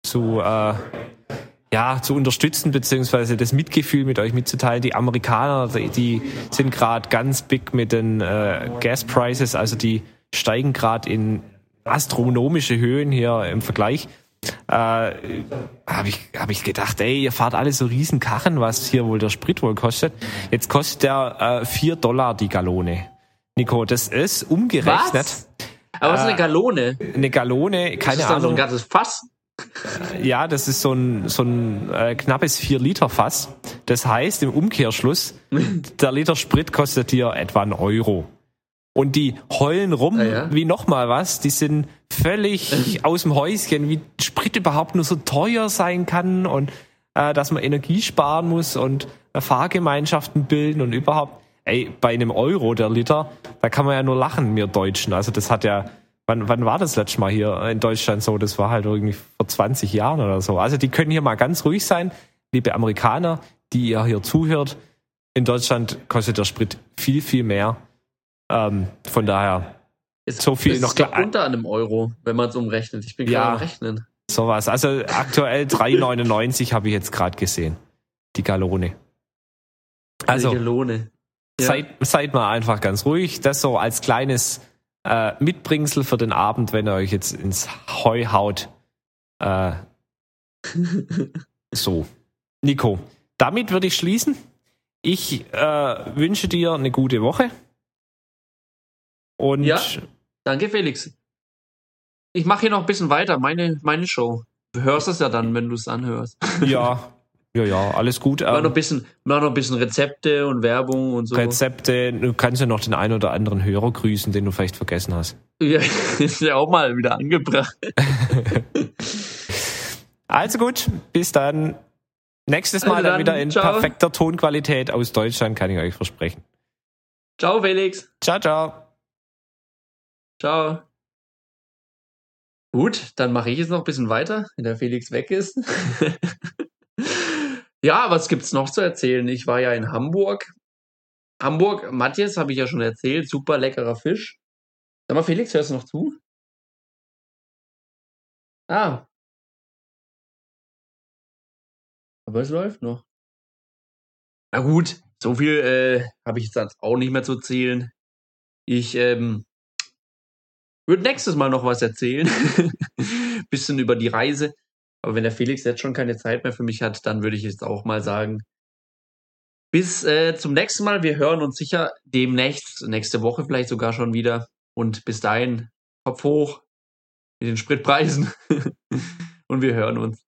zu äh, ja, zu unterstützen, beziehungsweise das Mitgefühl mit euch mitzuteilen. Die Amerikaner, die, die sind gerade ganz big mit den äh, Gas Prices, also die steigen gerade in astronomische Höhen hier im Vergleich. Äh, habe ich, hab ich gedacht, ey, ihr fahrt alle so riesen Karren, was hier wohl der Sprit wohl kostet. Jetzt kostet der äh, 4 Dollar die Gallone. Nico, das ist umgerechnet Was? Aber was ist eine Gallone? eine Gallone, Ist keine das dann so ein Ahnung. ganzes Fass? Ja, das ist so ein, so ein äh, knappes 4-Liter-Fass. Das heißt im Umkehrschluss, *laughs* der Liter Sprit kostet dir etwa einen Euro. Und die heulen rum Ah, ja. wie nochmal was. Die sind völlig *laughs* aus dem Häuschen, wie Sprit überhaupt nur so teuer sein kann und äh, dass man Energie sparen muss und äh, Fahrgemeinschaften bilden und überhaupt. Ey, bei einem Euro der Liter, da kann man ja nur lachen, wir Deutschen. Also das hat ja, wann, wann war das letzte Mal hier in Deutschland so? Das war halt irgendwie vor 20 Jahren oder so. Also die können hier mal ganz ruhig sein, liebe Amerikaner, die ihr hier zuhört. In Deutschland kostet der Sprit viel, viel mehr. Ähm, von daher Ist, So viel ist noch klar- unter einem Euro, wenn man es umrechnet. Ich bin Ja. gerade am Rechnen. sowas. Also aktuell *laughs* 3,99 habe ich jetzt gerade gesehen. Die Gallone. Also Welche Lohne. Ja. seid, seid mal einfach ganz ruhig. Das so als kleines äh, Mitbringsel für den Abend, wenn ihr euch jetzt ins Heu haut. Äh, *laughs* so. Nico, damit würde ich schließen. Ich äh, wünsche dir eine gute Woche. Und Ja. Danke, Felix. Ich mache hier noch ein bisschen weiter, meine, meine Show. Du hörst es ja dann, wenn du es anhörst. *laughs* ja, ja, ja, alles gut. Mach noch ein Ähm, bisschen, mach noch ein bisschen Rezepte und Werbung und so. Rezepte, du kannst ja noch den einen oder anderen Hörer grüßen, den du vielleicht vergessen hast. Ja, *laughs* ist ja auch mal wieder angebracht. *laughs* Also gut, bis dann. Nächstes Mal Also dann, dann, wieder in ciao. perfekter Tonqualität aus Deutschland, kann ich euch versprechen. Ciao, Felix. Ciao, ciao. Ciao. Gut, dann mache ich jetzt noch ein bisschen weiter, wenn der Felix weg ist. *laughs* ja, was gibt's noch zu erzählen? Ich war ja in Hamburg. Hamburg, Matthias, habe ich ja schon erzählt, super leckerer Fisch. Sag mal, Felix, hörst du noch zu? Ah. Aber es läuft noch. Na gut, so viel äh, habe ich jetzt auch nicht mehr zu erzählen. Ich ähm, würde nächstes Mal noch was erzählen. *laughs* Bisschen über die Reise. Aber wenn der Felix jetzt schon keine Zeit mehr für mich hat, dann würde ich jetzt auch mal sagen, bis äh, zum nächsten Mal. Wir hören uns sicher demnächst, nächste Woche vielleicht sogar schon wieder. Und bis dahin, Kopf hoch mit den Spritpreisen. *laughs* Und wir hören uns.